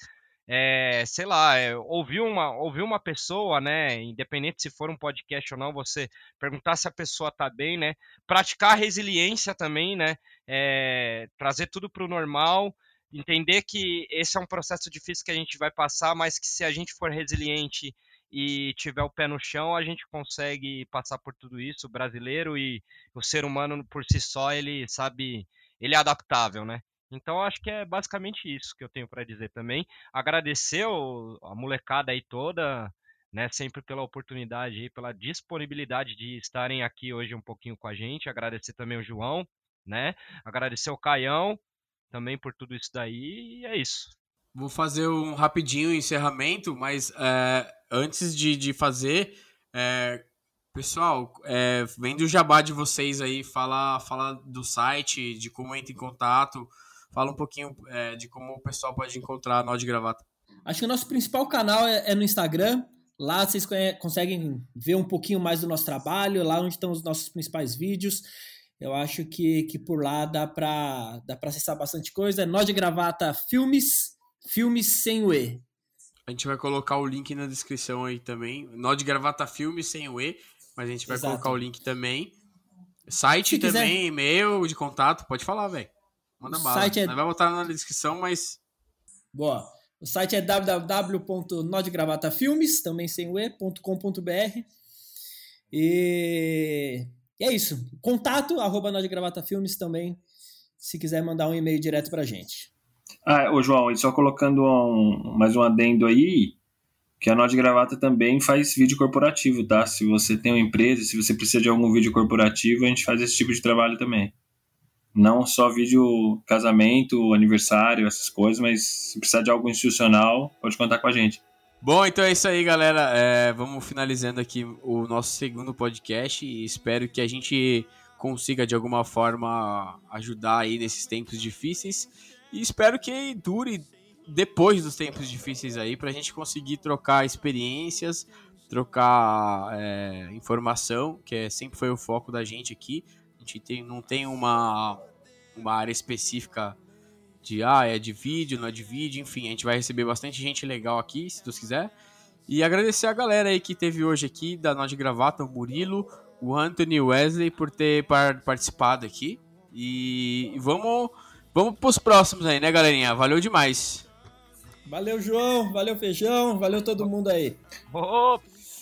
é, sei lá, é, ouvir, uma, ouvir uma pessoa, né, independente se for um podcast ou não, você perguntar se a pessoa tá bem, né, praticar resiliência também, né, é, trazer tudo para o normal, entender que esse é um processo difícil que a gente vai passar, mas que se a gente for resiliente e tiver o pé no chão, a gente consegue passar por tudo isso, o brasileiro e o ser humano por si só, ele sabe, ele é adaptável, né? Então acho que é basicamente isso que eu tenho para dizer também. Agradecer a molecada aí toda, né, sempre pela oportunidade e pela disponibilidade de estarem aqui hoje um pouquinho com a gente. Agradecer também o João, né? Agradecer o Caião também por tudo isso daí e é isso. Vou fazer um rapidinho encerramento, mas é, antes de, de fazer, é, pessoal, é, vendo o jabá de vocês aí, fala, fala do site, de como entra em contato, Fala um pouquinho é, de como o pessoal pode encontrar a Nó de Gravata. Acho que o nosso principal canal é, é no Instagram. Lá vocês conseguem ver um pouquinho mais do nosso trabalho, lá onde estão os nossos principais vídeos. Eu acho que, que por lá dá para dá pra acessar bastante coisa. É Nó de Gravata Filmes, filmes sem o E. A gente vai colocar o link na descrição aí também. Nó de Gravata Filmes sem o E, mas a gente vai Exato. colocar o link também. Site Se também, quiser... e-mail de contato, pode falar, velho. Manda bala. Site é... Vai botar na descrição, mas. Boa. O site é www.nodegravatafilmes, também sem o e.com.br. E... e é isso. Contato, arroba Nodegravatafilmes também, se quiser mandar um e-mail direto pra gente. Ah, ô João, e só colocando um, mais um adendo aí, que a Nó de Gravata também faz vídeo corporativo, tá? Se você tem uma empresa, se você precisa de algum vídeo corporativo, a gente faz esse tipo de trabalho também. Não só vídeo casamento, aniversário, essas coisas, mas se precisar de algo institucional, pode contar com a gente. Bom, então é isso aí, galera. É, vamos finalizando aqui o nosso segundo podcast e espero que a gente consiga de alguma forma ajudar aí nesses tempos difíceis e espero que dure depois dos tempos difíceis aí para a gente conseguir trocar experiências, trocar é, informação, que é, sempre foi o foco da gente aqui gente tem, não tem uma, uma área específica de ah, é de vídeo, não é de vídeo, enfim, a gente vai receber bastante gente legal aqui, se Deus quiser. E agradecer a galera aí que teve hoje aqui da Nó de Gravata, o Murilo, o Anthony e o Wesley por ter participado aqui. E vamos, vamos pros próximos aí, né, galerinha? Valeu demais. Valeu, João. Valeu, Feijão. Valeu todo mundo aí.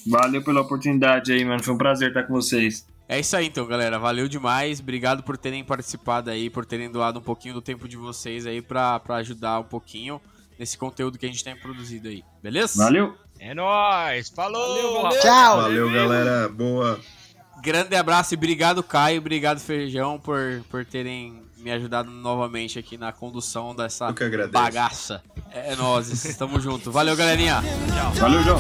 Valeu pela oportunidade aí, mano. Foi um prazer estar com vocês. É isso aí então, galera. Valeu demais. Obrigado por terem participado aí, por terem doado um pouquinho do tempo de vocês aí pra, pra ajudar um pouquinho nesse conteúdo que a gente tem produzido aí. Beleza? Valeu. É nóis. Falou. Valeu, valeu. Tchau. Valeu, galera. Boa. Grande abraço e obrigado, Caio. Obrigado, Feijão, por, por terem me ajudado novamente aqui na condução dessa bagaça. É, é nós. Estamos juntos. Valeu, galerinha. Tchau. Valeu, João.